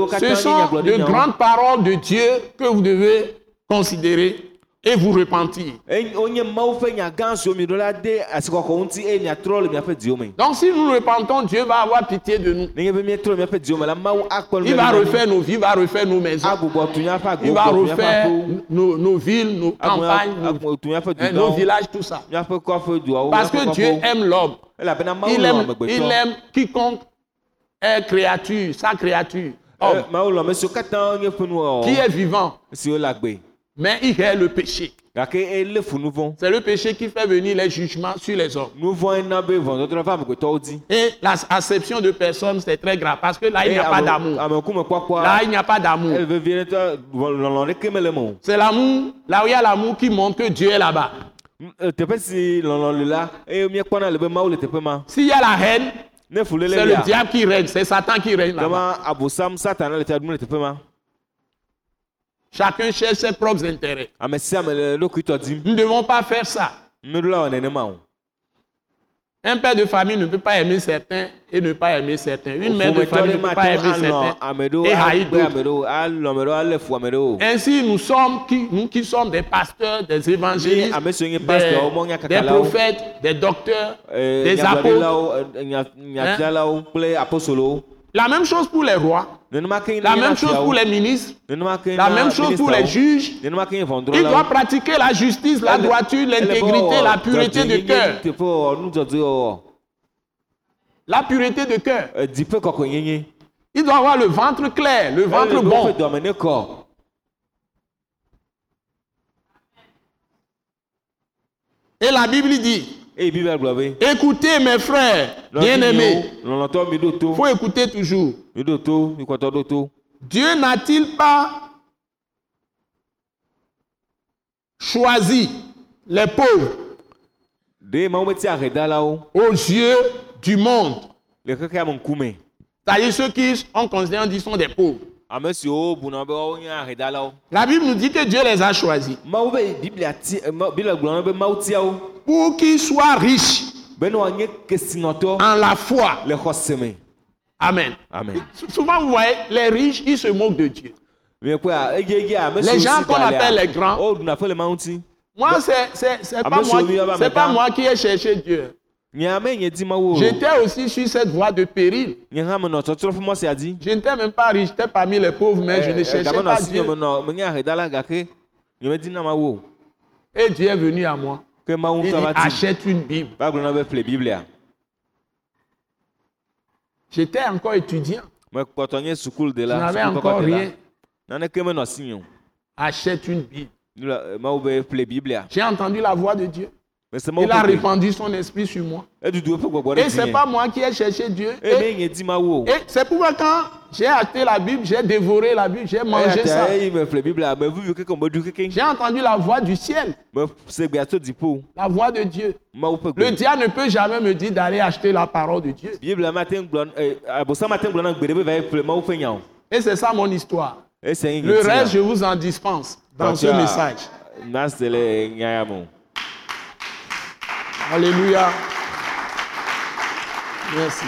katã Ce sont de grandes paroles de Dieu que vous devez considérer et vous repentir. Donc si nous repentons, Dieu va avoir pitié de nous. Il va refaire nos vies, il va refaire nos maisons. míaƒe Il va refaire nos, nos villes, nos campagnes, nos, agbo tu míaƒe hein, nos villages, tout ça. Parce que Dieu aime l'homme. Il aime, il amegbetɔ aime quiconque est créature, sa créature, homme, nye ƒe nuwɔwɔ qui est vivant, mais il hait le péché. C'est le péché qui fait venir les jugements sur les hommes. Et l'acception de personnes, c'est très grave parce que là, il n'y a Eye pas d'amour. Là, il n'y a pas d'amour. C'est l'amour, là où il y a l'amour qui montre que Dieu est là-bas. Eh, S'il y a la haine, c'est le diable qui règne, c'est Satan qui règne là-bas. gama abosam satana le fia ɖum le teƒe ma Chacun cherche ses propres intérêts. dim Nous ne devons pas faire ça. Un père de famille ne peut pas aimer certains et ne pas aimer certains. Une mère de famille ne peut pas aimer certains et haïr d'autres. Ainsi, nous sommes, qui, nous qui sommes des pasteurs, des évangélistes, des, prophètes, des docteurs, Eh, des apôtres. La même chose pour les rois, la même chose pour les ministres, la même chose pour les juges. nenema ke nye Il doit ʋɔnudrɔ̃lawo pratiquer la justice, la droiture, l'intégrité, wɔwɔ la pureté de cœur. La pureté de cœur. Il doit avoir le ventre clair, le ventre Ele be bon. Et la Bible dit, écoutez mes frères bien-aimés. Il faut écouter toujours. Dieu n'a-t-il pas choisi les pauvres aux yeux du monde? C'est-à-dire ceux qui sont considérés disent sont des pauvres. La Bible nous dit que Dieu les a choisis pour qu'ils soient riches en la foi. Amen. amen Souvent, vous voyez, les riches, ils se moquent de Dieu. Les gens qu'on appelle les grands. o ɖuna fe le mawu ŋuti Moi, c'est c'est- c'est pas, moi, pas moi qui ai cherché Dieu. J'étais aussi sur cette voie de péril. Je n'étais même pas riche, j'étais parmi les pauvres, mais je ne Eh, eh, cherchais pas Dieu. Et Dieu est venu à moi. Il dit, achète une Bible. J'étais encore étudiant. Je n'avais encore rien. Achète une Bible. J'ai entendu la voix de Dieu. Il a répandu son esprit sur moi. Et c'est dzinye pas moi qui ai cherché Dieu. eye Et, c'est pourquoi quand j'ai acheté la Bible, j'ai dévoré la Bible, j'ai mangé eya ça. keke J'ai entendu la voix du ciel, la voix de Dieu. Le diable ne peut jamais me dire d'aller acheter la parole de Dieu. eh, Et c'est ça mon histoire. Le reste, je vous en dispense dans ce message. nase le nya ya me o Alléluia. Merci.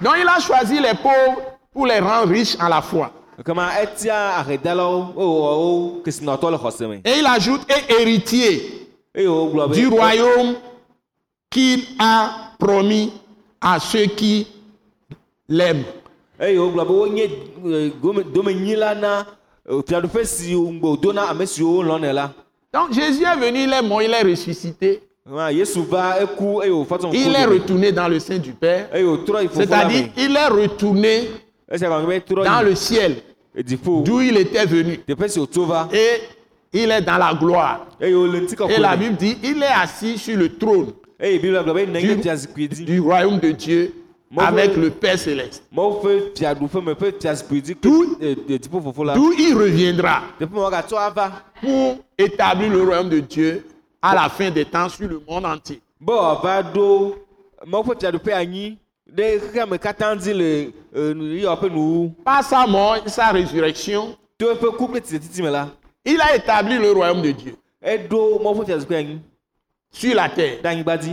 Donc il a choisi les pauvres pour les rendre riches en la foi. Et il ajoute et héritier be du royaume qu'il a promis à ceux qui l'aiment. Donc Jésus est venu, il est mort, il est ressuscité. Il est retourné dans le sein du Père. C'est-à-dire, il est retourné dans le ciel d'où il était venu. Et il est dans la gloire. Et la Bible dit, il est assis sur le trône Du- du royaume de Dieu avec le Père céleste. eh, eh, D'où il reviendra ava pour établir le royaume de Dieu à la fin des temps sur le monde entier. eh, nuwu Par sa mort et sa résurrection, il a établi le royaume de Dieu. Anyi sur la terre.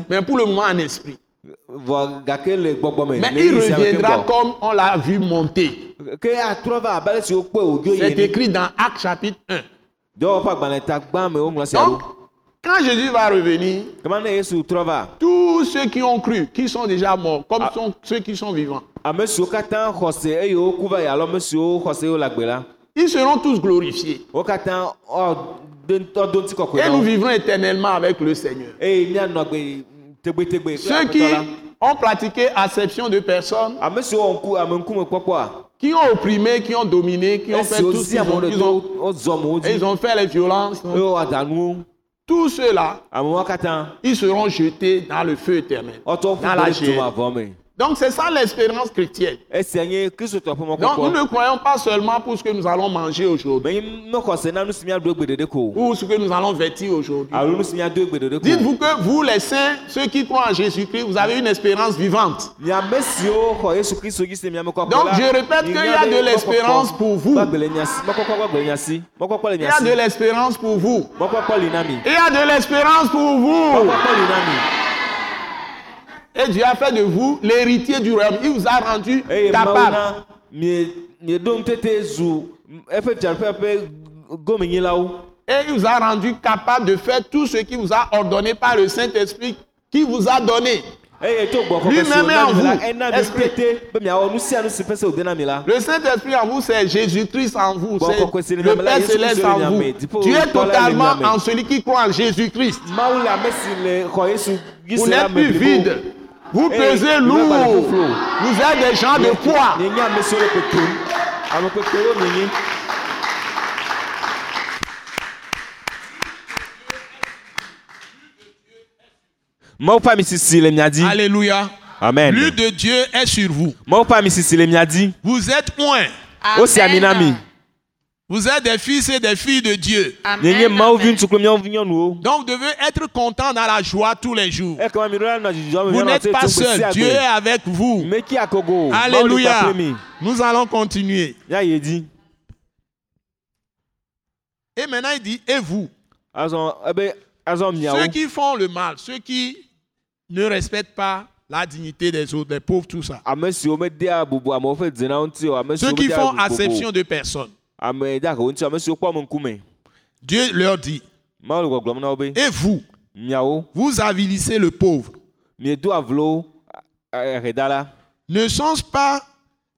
Mais pour le moment en esprit. Mais il reviendra comme on l'a vu monter. C'est écrit dans Actes chapitre 1. dɔwɔƒe agbalẽ ta gbã me woŋlɔ sia Donc, quand Jésus va revenir, tous ceux qui ont cru, qui sont déjà morts, comme sont ceux qui sont vivants, ils seront tous glorifiés. Et nous vivrons éternellement avec le Seigneur. Ceux qui ont pratiqué acception de personnes, ŋkume kpɔkpɔa qui ont opprimé, qui ont dominé, qui ont fait tout ce qu'ils ont, ils ont, ils ont fait les violences. adanuwo Tous ceux-là, ils seront jetés dans le feu éternel. ƒu Dans la Donc c'est ça l'espérance chrétienne. ƒe Donc nous ne croyons pas seulement pour ce que nous allons manger aujourd'hui ou ce que nous allons vêtir aujourd'hui. ko Dites-vous que vous, les saints, ceux qui croient en Jésus-Christ, vous avez une espérance vivante. kɔkɔ Donc, je répète qu'il y a de l'espérance pour vous. Il y a de l'espérance pour vous. Il y a de l'espérance pour vous. mɔkpɔkpɔ li na mi Et Dieu a fait de vous l'héritier du royaume. Il vous a rendu mawu capable. Et il vous a rendu capable de faire tout ce qu'il vous a ordonné par le Saint-Esprit qui vous a donné. xɔƒe si Lui-même est en vous. Le Saint-Esprit en vous, c'est Jésus-Christ en vous. C'est le Père céleste en vous. Tu es totalement en celui qui croit en Jésus-Christ. Vous n'êtes plus vide. Vous Hey, pesez lourd. Vous êtes des gens de poids. Alléluia. amen L'huile de Dieu est sur vous. Vous êtes oint. wosi ami na mi Vous êtes des fils et des filles de Dieu. vi nyɔnuwo Donc vous devez être content dans la joie tous les jours. me Vous n'êtes te pas seul. Dieu est avec vous. Alléluia. Nous allons continuer. Et maintenant il dit, et vous, azɔ miawo ceux qui font le mal, ceux qui ne respectent pas la dignité des autres, les pauvres, tout ça. Ceux qui font acception de personnes. Dieu leur dit, et vous, vous avilissez le pauvre. Ne sont-ce pas,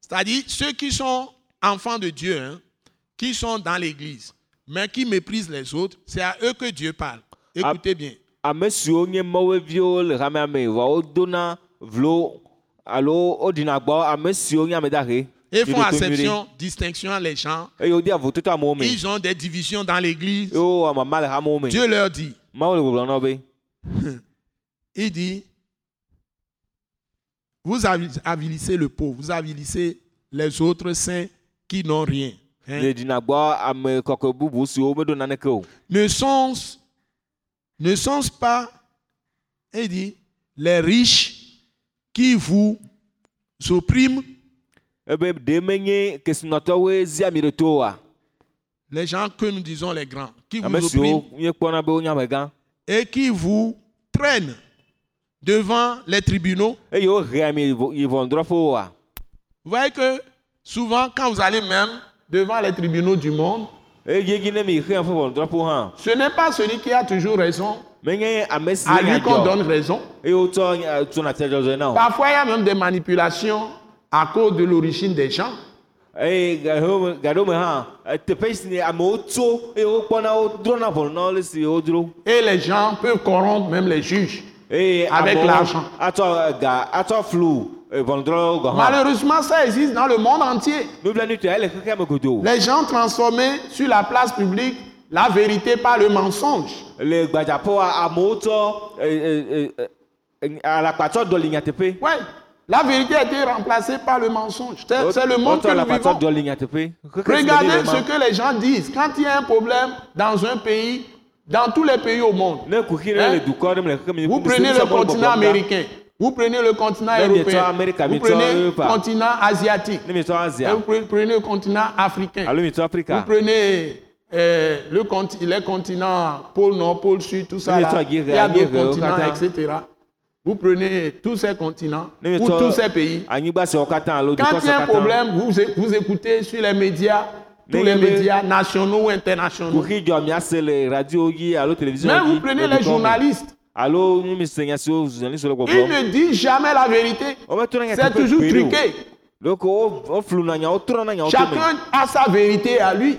c'est-à-dire ceux qui sont enfants de Dieu, hein, qui sont dans l'église, mais qui méprisent les autres, c'est à eux que Dieu parle. Écoutez bien. Et font acception, distinction les gens. me Ils ont des divisions dans l'église. hamewo me Dieu leur dit, il dit, vous avi- avilissez le pauvre, vous avilissez les autres saints qui n'ont rien. hein. le ɖina gbɔ ame kɔkɔe bubu siwo meɖo naneke o Ne sont ne sont pas, il dit, les riches qui vous oppriment, ebe kesinɔtɔwoe to les gens que nous disons les grands, qui vous ame oppriment siwo míekpɔna be wonye amegã et qui vous traînent devant les tribunaux. eye vo- yi ʋɔnudrɔƒewo Vous voyez que souvent, quand vous allez même devant les tribunaux du monde, eye dzi ne mi xe ƒe ʋɔnudrɔƒewo hã ce n'est pas celui qui a toujours raison menye ame si à lui qu'on donne raison. eye wotsɔ nya- tsɔna tedzɔdzɔe na o Parfois, il y a même des manipulations à cause de l'origine des gens. hã eh, Et les gens peuvent corrompre même les juges. Avec l'argent. Malheureusement, ça existe dans le monde entier. Les gens transformés sur la place publique la vérité par le mensonge. tsɔ dɔli nyateƒe Ouais. La vérité a été remplacée par le mensonge. C'est le monde que nous vivons. Regardez ce que les gens disent. Quand il y a un problème dans un pays, dans tous les pays au monde, Hein? vous prenez le continent américain, vous prenez le continent européen, vous prenez le Europe. continent asiatique, vous pre- prenez le continent africain, vous prenez euh, le les continents pôle nord, pôle sud, tout ça. Là. Il y a d'autres continents, etc. Vous prenez tous ces continents ou tous ces pays. Quand il y a un problème, vous, vous écoutez sur les médias, tous les médias nationaux ou internationaux. Même vous prenez le les journalistes, ils ne disent jamais la vérité. C'est toujours truqué. Chacun a sa vérité à lui.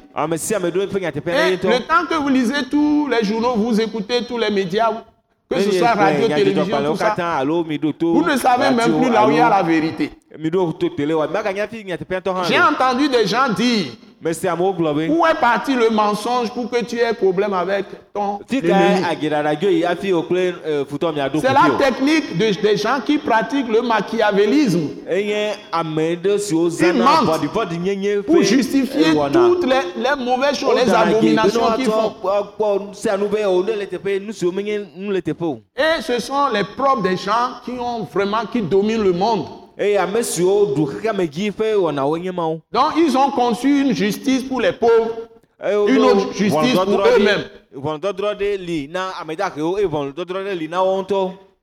nyateƒe Et le temps que vous lisez tous les journaux, vous écoutez tous les médias, que ce soit radio, télévision, tout ça, vous ne savez même plus là où il y a la vérité. J'ai entendu des gens dire, amewo gblɔ be où est parti le mensonge pour que tu aies problème avec ton eh, miaɖo C'est la technique de- des gens qui pratiquent le machiavélisme. Siwo Ils mentent pour justifier toutes les, les mauvaises choses, les be abominations qu'ils font. Et ce sont les propres des gens qui ont vraiment, qui dominent le monde. Donc ils ont conçu une justice pour les pauvres. Eye woɖo Une autre justice pour eux-mêmes.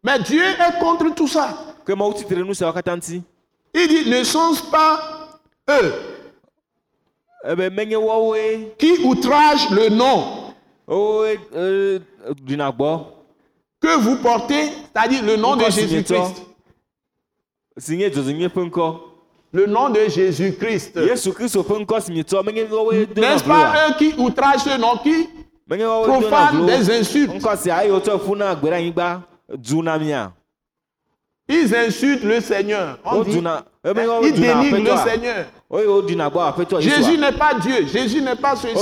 Mais Dieu est contre tout ça. Il dit, ne sont-ce pas eux ebe menye woawoe qui outragent le nom eh, ɖina gbɔ que vous portez, c'est-à-dire le nom de Jésus-Christ? si nye dzɔdzɔnye ƒe ŋkɔ Le nom de Jésus-Christ. N'est-ce pas eux qui outragent ce nom, qui profanent glo des insultes Ils insultent le Seigneur. On dit, woawoe ils dénigrent le Seigneur. Jésus n'est pas Dieu. Jésus n'est pas ceci.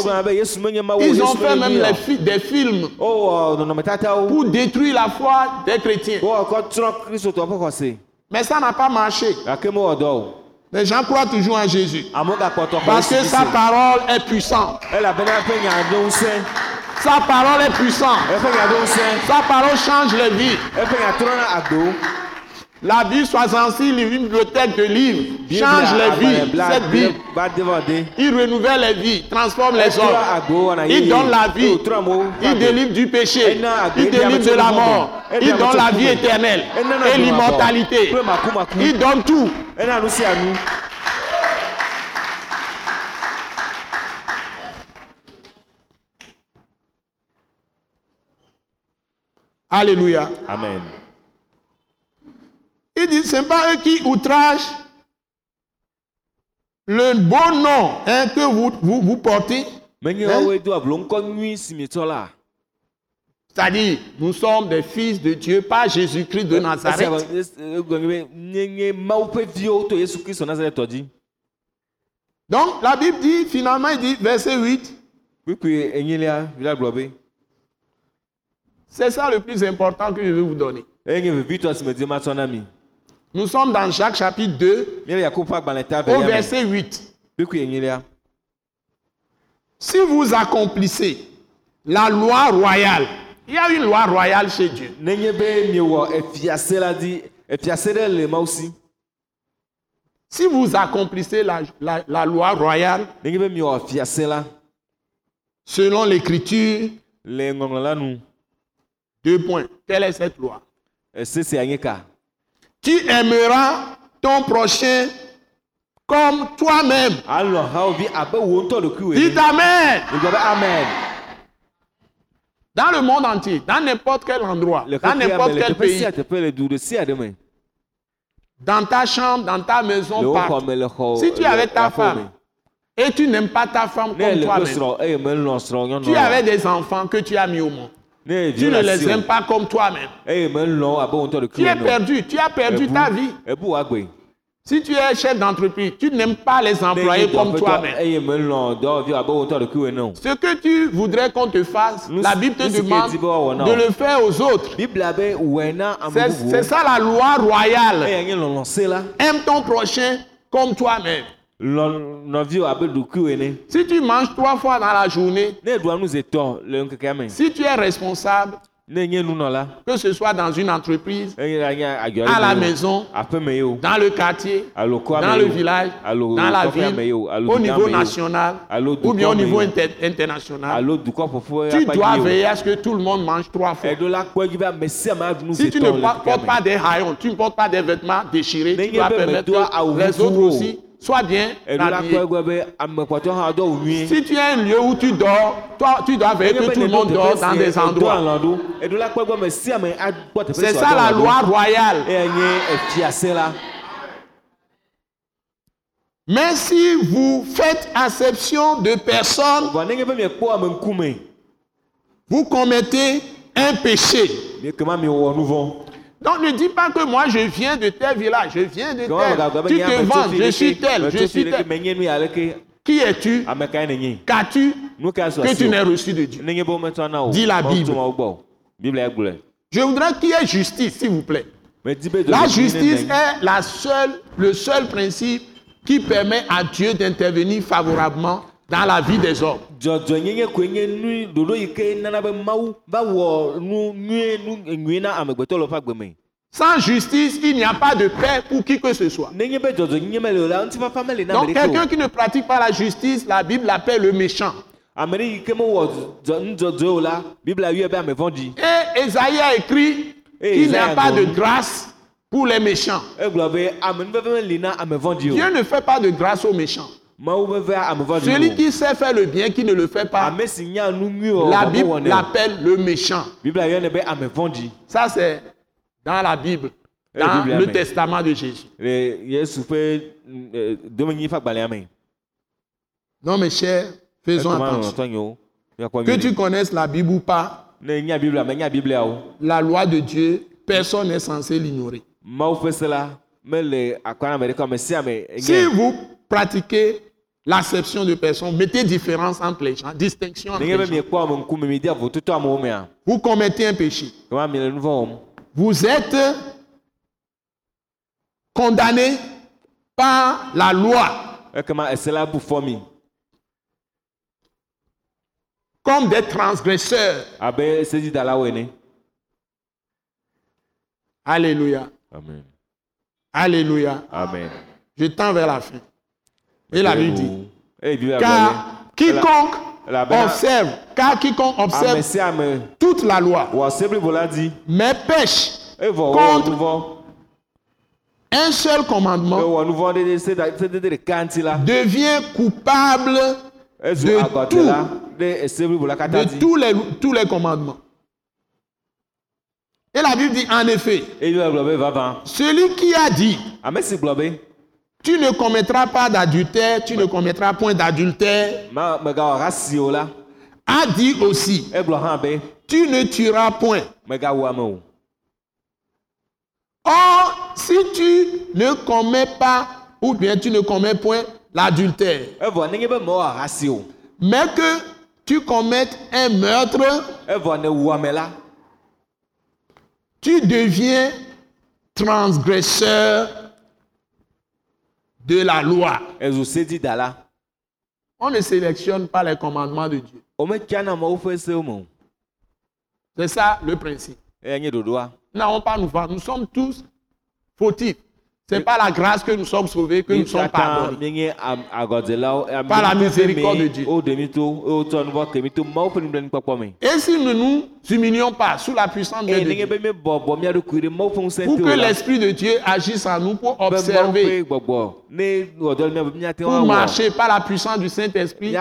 Ils ont fait même les fi- des films wowɔ nɔnɔmetatawo pour détruire la foi des chrétiens. Mais ça n'a pas marché. o Les gens croient toujours en Jésus. tɔ Parce que sa parole est puissante. Sa parole est puissante. Sa parole change les vies. La Bible 66, une bibliothèque de livres, change les vies. Cette Bible, il renouvelle les vies, transforme les hommes. Il donne la vie. Il délivre du péché. Il délivre de la mort. Il donne la vie éternelle et l'immortalité. Il donne tout. Alléluia. amen Il dit, ce n'est pas eux qui outragent le beau nom hein, que vous, vous, vous portez. Hein? C'est-à-dire, nous sommes des fils de Dieu, pas Jésus-Christ de Nazareth. viwo to yesu kristu nazaretɔ dzi Donc, la Bible dit, finalement, il dit, verset 8, kpikpi enyilia vila gblɔ be c'est ça le plus important que je vais vous donner. Nous sommes dans Jacques chapitre 2, míele yakobo ƒe agbalẽ ta au verset 8. kpikpi enyilia Si vous accomplissez la loi royale, il y a une loi royale chez Dieu. le mawu si vous accomplissez la, la- la loi royale selon l'écriture, deux points. Quelle est cette loi ese sia nye ka Tu aimeras ton prochain comme toi-même. wòe Amen. amen Dans le monde entier, dans n'importe quel endroit, le dans n'importe quel pays, dans ta chambre, dans ta maison, partout. Si tu le avais ta femme me. et tu n'aimes pas ta femme comme toi-même, nyɔnua tu avais des enfants que tu as mis au monde, tu ne le les aimes pas comme toi-même. ŋutɔ Tu es perdu, tu as perdu ta vie. Si tu es chef d'entreprise, tu n'aimes pas les employés comme toi-même. Ce que tu voudrais qu'on te fasse, la Bible te demande de le faire aux autres. biblia be wɔe na ame C'est ça la loi royale. la Aime ton prochain comme toi-même. Si tu manges trois fois dans la journée, si tu es responsable, que ce soit dans une entreprise, à la maison, dans le quartier, dans le village, dans la ville, au niveau national ou bien au niveau inter- international. Tu dois veiller à ce que tout le monde mange trois fois. Si tu ne portes pas des haillons, tu ne portes pas des vêtements déchirés, tu dois permettre que les autres aussi soient bien. Si tu es un lieu où tu dors, toi, tu dois veiller que tout le monde dort dans des endroits. C'est ça la loi royale. Mais si vous faites acception de personne, vɔ nenye be miekpɔ ame ŋkume vous commettez un péché. Donc ne dis pas que moi je viens de tel village, je viens de tel. Tu te vends, je suis tel, je suis tel. Qui es-tu? Qu'as-tu? Que tu n'aies reçu de Dieu Dis la Bible. Je voudrais qu'il y ait justice, s'il vous plaît. La justice est la seule, le seul principe qui permet à Dieu d'intervenir favorablement dans la vie des hommes. Sans justice, il n'y a pas de paix pour qui que ce soit. Donc quelqu'un qui ne pratique pas la justice, la Bible l'appelle le méchant. Et Esaïe a écrit qu'il n'y a pas de grâce pour les méchants. vɔ̃ɖi Dieu ne fait pas de grâce aux méchants. Celui qui sait faire le bien, qui ne le fait pas, o la Bible l'appelle le méchant. Ça, c'est dans la Bible, Eh, dans le amen. testament de Jésus. eh, me Non, mes chers, faisons attention. Que tu connaisses la Bible ou pas, la loi de Dieu, personne n'est censé l'ignorer. Si vous pratiquez l'acception de personnes, mettez différence entre les gens, distinction entre les gens. Vous commettez un péché. Vous êtes condamné par la loi mi comme des transgresseurs. Alléluia. amen Alléluia. amen Je tends vers la fin. Et la Bible dit, gblɔ car quiconque observe, car quiconque ame observe ame toute la loi, mais pêche wɔ Contre- un seul commandement, devient coupable ezu de tous les, tous les commandements. Et la Bible dit en effet, celui qui a dit, tu ne commettras pas d'adultère, tu ne commettras point d'adultère, a dit aussi, egblɔ hã be tu ne tueras point. Or, si tu ne commets pas, ou bien tu ne commets point l'adultère, o mais que tu commettes un meurtre, la tu deviens transgresseur de la loi. On ne sélectionne pas les commandements de Dieu. C'est ça le principe. Nous n'avons pas nous. Nous sommes tous fautifs. Ce n'est pas la grâce que nous sommes sauvés, que nous sommes pardonnés. Par la miséricorde de Dieu. Et si nous ne nous humilions pas sous la puissance de Dieu, pour que l'Esprit de Dieu agisse en nous, pour be mawo observer, miate pour marcher par la puissance du Saint-Esprit,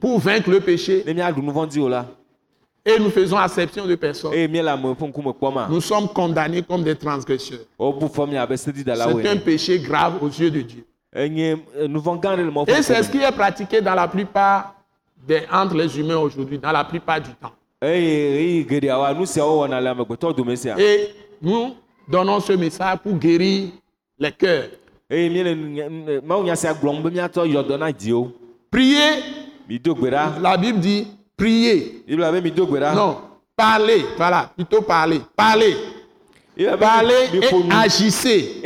pour vaincre le péché, et nous faisons acception de personne. eye miele ame ƒe ŋkume kpɔma Nous sommes condamnés comme des transgresseurs. sedidalawo C'est un péché grave aux yeux de Dieu. eh, Et ƒe c'est ce qui est pratiqué dans la plupart des, entre les humains aujourd'hui, dans la plupart du temps. amegbetɔ dome sia Et nous donnons ce message pour guérir les cœurs. na dziwo Priez, la Bible dit priez. Non, parlez, voilà, plutôt parlez. Parlez, parlez et agissez.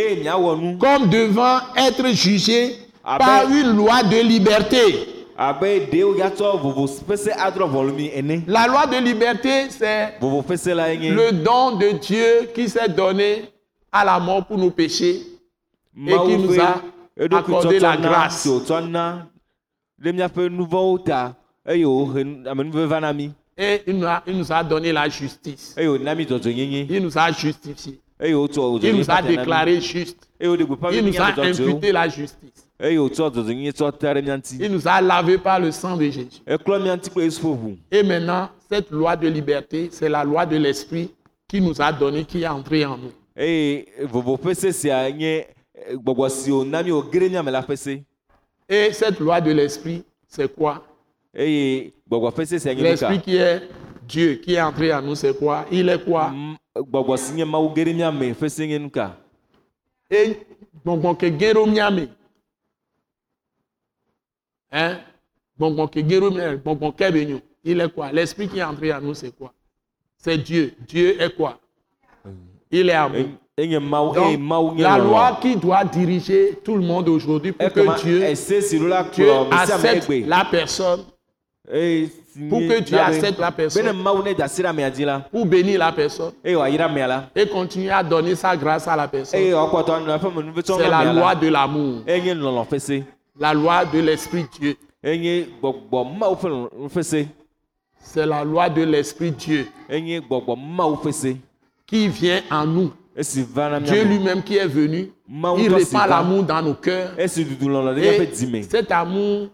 Comme devant être jugé par une loi de liberté. La loi de liberté, c'est nye le don de Dieu qui s'est donné à la mort pour nos péchés et qui nous a accordé la grâce. Et il nous a, il nous a donné la justice. Il nous a wòtsɔ Il nous a déclaré juste. Il nous a imputé la justice. Il nous a lavé par le sang de Jésus. Et maintenant, cette loi de liberté, c'est la loi de l'esprit qui nous a donné, qui est entrée en nous. ƒese Et cette loi de l'esprit, c'est quoi? L'esprit qui est Dieu, qui est entré en nous, c'est quoi? Il est quoi? Et miame. Hein? Il est quoi? L'esprit qui est entré en nous, c'est quoi? C'est Dieu. Dieu est quoi? Il est amour. Donc, la loi qui doit diriger tout le monde aujourd'hui pour ekema que Dieu, Dieu accepte la personne, pour que Dieu na be- accepte la personne, la pour bénir la personne. La. Et continuer à donner sa grâce à la personne. menuvetsɔ C'est la loi de l'amour, ƒese la loi de l'Esprit Dieu. C'est la loi de l'Esprit Dieu. Qui vient en nous. Dieu lui-même qui est venu, il répand l'amour dans nos cœurs. Et cet amour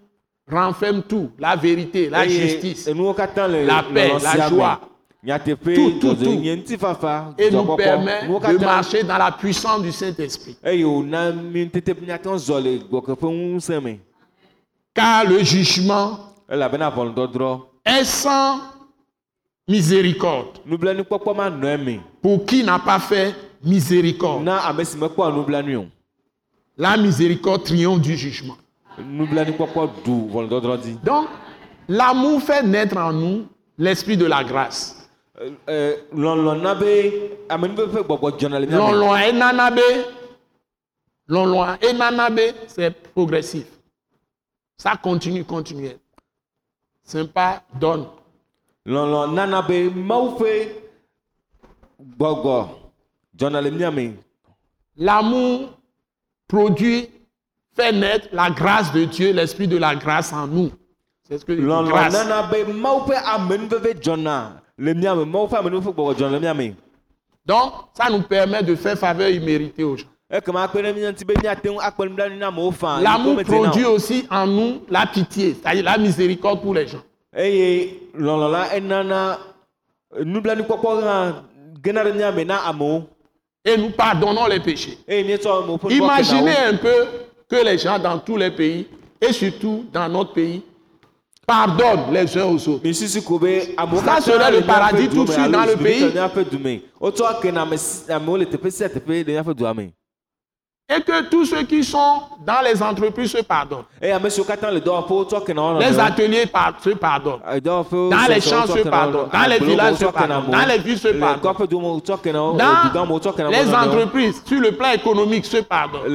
renferme tout, la vérité, la justice. la paix, la joie. Tout, tout, ŋutifafa Et nous permet de marcher dans la puissance du Saint-Esprit. Car le jugement ʋɔnudɔdrɔ̃ est sans miséricorde pour qui n'a pas fait miséricorde? o La miséricorde triomphe du jugement. Donc, l'amour fait naître en nous l'esprit de la grâce. C'est progressif. Ça continue, continue. C'est pas donne. L'amour produit, fait naître la grâce de Dieu, l'esprit de la grâce en nous. C'est ce que lɔlɔ grâce. Donc, ça nous permet de faire faveur imméritée aux gens. L'amour produit aussi en nous la pitié, c'est-à-dire la miséricorde pour les gens. la Et nous pardonnons les péchés. na Imaginez un peu que les gens dans tous les pays, et surtout dans notre pays, pardonnent les uns aux autres. Ça serait le paradis tout de suite dans le pays. Et que tous ceux qui sont dans les entreprises se pardonnent. Les ateliers par- se pardonnent. Eh, dɔwɔƒewo Dans les champs se pardonnent. Dans les agblewo villages se pardonnent. Dans les villes se pardonnent. eh, Dans les entreprises, sur le plan économique, se pardonnent.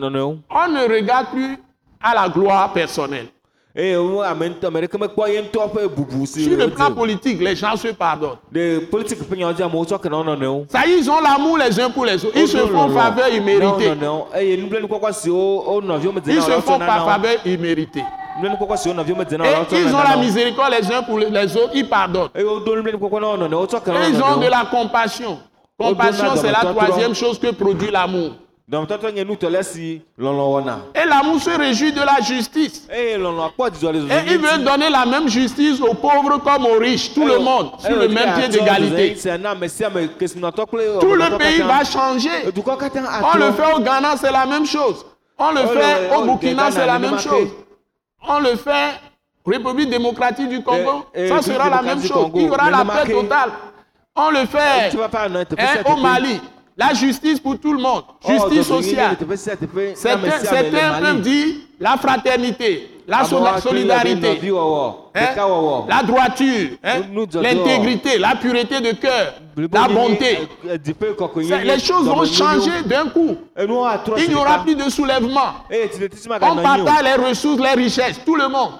nɔnɔewo On ne regarde plus à la gloire personnelle. Ŋutɔ ƒe bubu si Sur le plan politique, les gens se pardonnent. Ça ils ont l'amour les uns pour les autres. Ils se Wodo font faveur imméritée. me Ils se font par faveur imméritée. Et ils ont la miséricorde les uns pour les autres. Ils pardonnent. Et ils ont de la compassion. Compassion, c'est la troisième chose que produit l'amour. Et l'amour se réjouit de la justice. le Et il veut donner la même justice aux pauvres comme aux riches, tout le monde, sur le même pied d'égalité. kesinɔtɔ kple Tout le pays va changer. On le fait au Ghana, c'est la même chose. On le Oh, fait au oh, Burkina, c'est la même chose. On le fait République démocratique du Congo, ça sera la même chose. Il y aura la paix totale. On le fait au. Mali. La justice pour tout le monde. Oh, Justice sociale. Certains, peuvent dire la fraternité, la solidarité, hein, la droiture, hein, l'intégrité, la pureté de cœur, la bonté. eh, Les choses vont changer d'un coup. Il n'y aura plus de soulèvement. On partage les ressources, les richesses, tout le monde.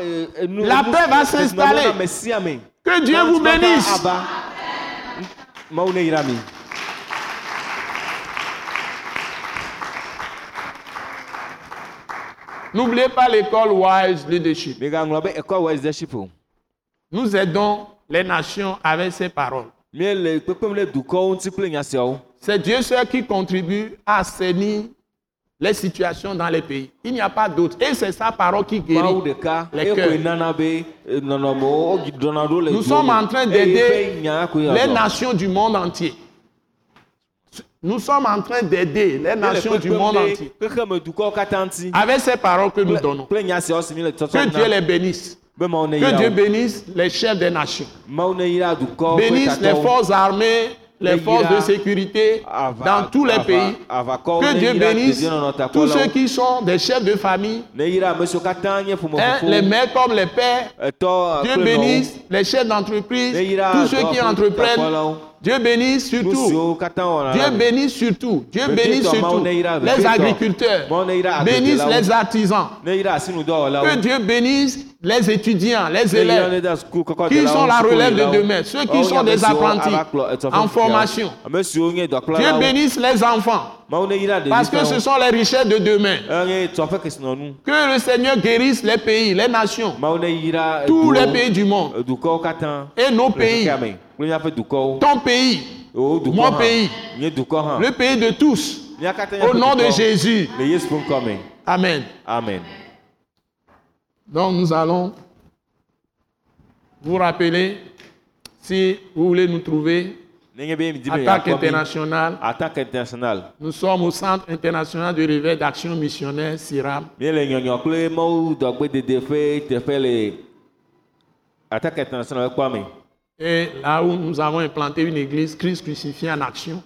Eh, La paix va s'installer. Que Dieu vous bénisse. aba. Mawu ne yra mi. N'oubliez pas l'école Wise Leadership. Nous aidons les nations avec ces paroles. C'est Dieu seul qui contribue à assainir les situations dans les pays. Il n'y a pas d'autre. Et c'est sa parole qui guérit. les cœurs. eh, le Nous sommes me. en train d'aider koe les nations du monde entier. Nous sommes en train d'aider les nations du monde entier avec ces paroles que nous donnons. Que Dieu les bénisse. Que Dieu bénisse les chefs des nations. Bénisse les forces armées, les forces de sécurité dans tous les pays. Que Dieu bénisse tous ceux qui sont des chefs de famille, hein, les mères comme les pères. Etɔ Dieu bénisse les chefs d'entreprise, tous ceux qui entreprennent. Dieu bénisse Nu surtout. Dieu bénisse surtout. Dieu Mawu surtout les agriculteurs. Bénisse les artisans. Que Dieu bénisse les étudiants, les élèves qui sont la relève de demain, ceux qui Ɔwo sont des apprentis en formation. Dieu bénisse les enfants parce que ce sont les richesses de demain. Que le Seigneur guérisse les pays, les nations, ne yra tous les pays du monde katã. et nos pays, ton pays, dukɔ mon hã. pays. Hã. le pays de tous. Au nom de. Jésus. Amen. Amen. Donc nous allons vous rappeler, si vous voulez nous trouver, Attaque internationale, Attaque internationale. nous sommes au Centre international de réveil d'action missionnaire, SIRAM. Attaque internationale. Et là où nous avons implanté une église, Christ crucifié en action.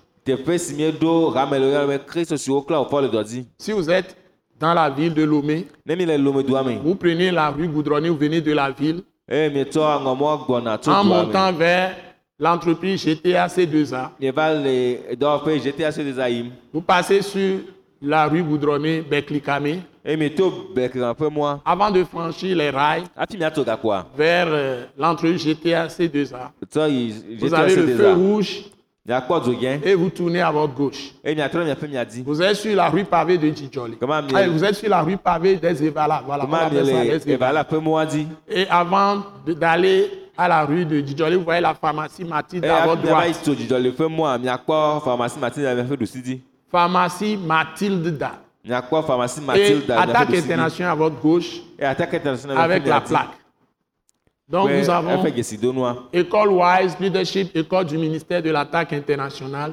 Si vous êtes dans la ville de Lomé, vous prenez la rue goudronnée, vous venez de la ville, tso en montant vers l'entreprise GTA C2A. Mieva le dɔwɔƒe GTA Sodeza yim. Vous passez sur la rue goudronnée Beklikame. Mɔa. Avant de franchir les rails gakpoa, vers euh, l'entreprise GTA C2A, tsɔ yi vous avez le feu rouge et vous tournez à votre gauche. Miadzi. Vous êtes sur la rue pavée de Djidjoli. Ah, vous êtes sur la rue pavée des Evala. Voilà. Et avant d'aller à la rue de Djidjoli, vous voyez la pharmacie Mathilde à hafi votre droite. miakpɔ pharmacie Mathilde. Pharmacie Mathilde pharmacie Et Mathilde miaƒe attaque internationale à votre gauche Et attaque internationale le avec la plaque. Donc nous avons École Wise Leadership, école du ministère de l'attaque internationale,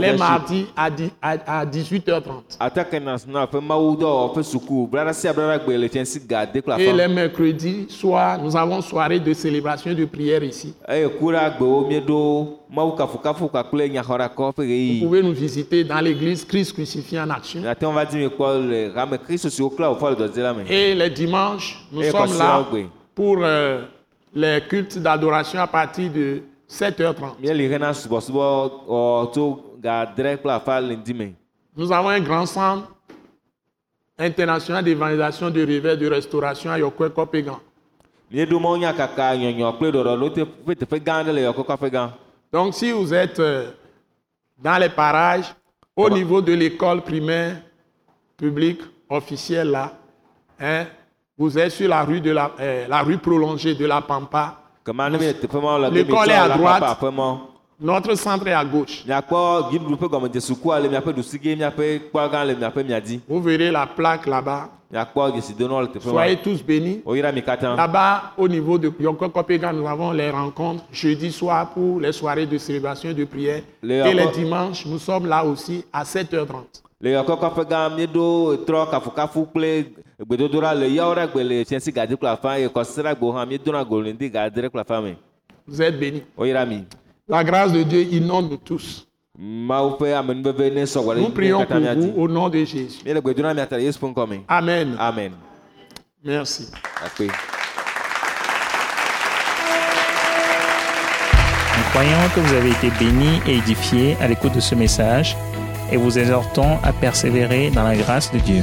les mardis à, dix- à- à 18h30. atake national ƒe mawudɔwɔƒe suku blada sia blada gbe le tiɛnsi gade kple Et les mercredis soirs, nous avons soirée de célébration de prière ici. nyaxɔɖakɔ ƒe Vous pouvez nous visiter dans l'église Christ crucifié en action. me Et les dimanches, nous sommes là. Pour euh, les cultes d'adoration à partir de 7h30. míeli hena subɔsubɔ wɔ tso ga adre kple afa le ŋdi me Nous avons un grand centre international d'évangélisation, de réveil, de restauration à Yokwe gã Donc, si vous êtes euh, dans les parages, au niveau de l'école primaire publique officielle là, hein, vous êtes sur la rue, de la, euh, la rue prolongée de la Pampa. L'école est à droite. Notre centre est à gauche. Vous verrez la plaque là-bas. Soyez tous bénis. katã Là-bas, au niveau de Yoko Kopégan, nous avons les rencontres jeudi soir pour les soirées de célébration et de prière. Et les dimanches, nous sommes là aussi à 7h30. Le gbedodoɖa le yawo ɖe gbe le tiɛnsi gadi kple afa eye kɔsiɖa gbewo hã míedona go le ŋdi ga adre kple afa me Vous êtes mi La grâce de Dieu inonde nous tous. mawu ƒe amenuveve ne sɔgbɔ Nous prions pour vous au nom de Jésus. Amen. amen Merci. akpe. Nous croyons que vous avez été bénis et édifiés à l'écoute de ce message et vous exhortons à persévérer dans la grâce de Dieu.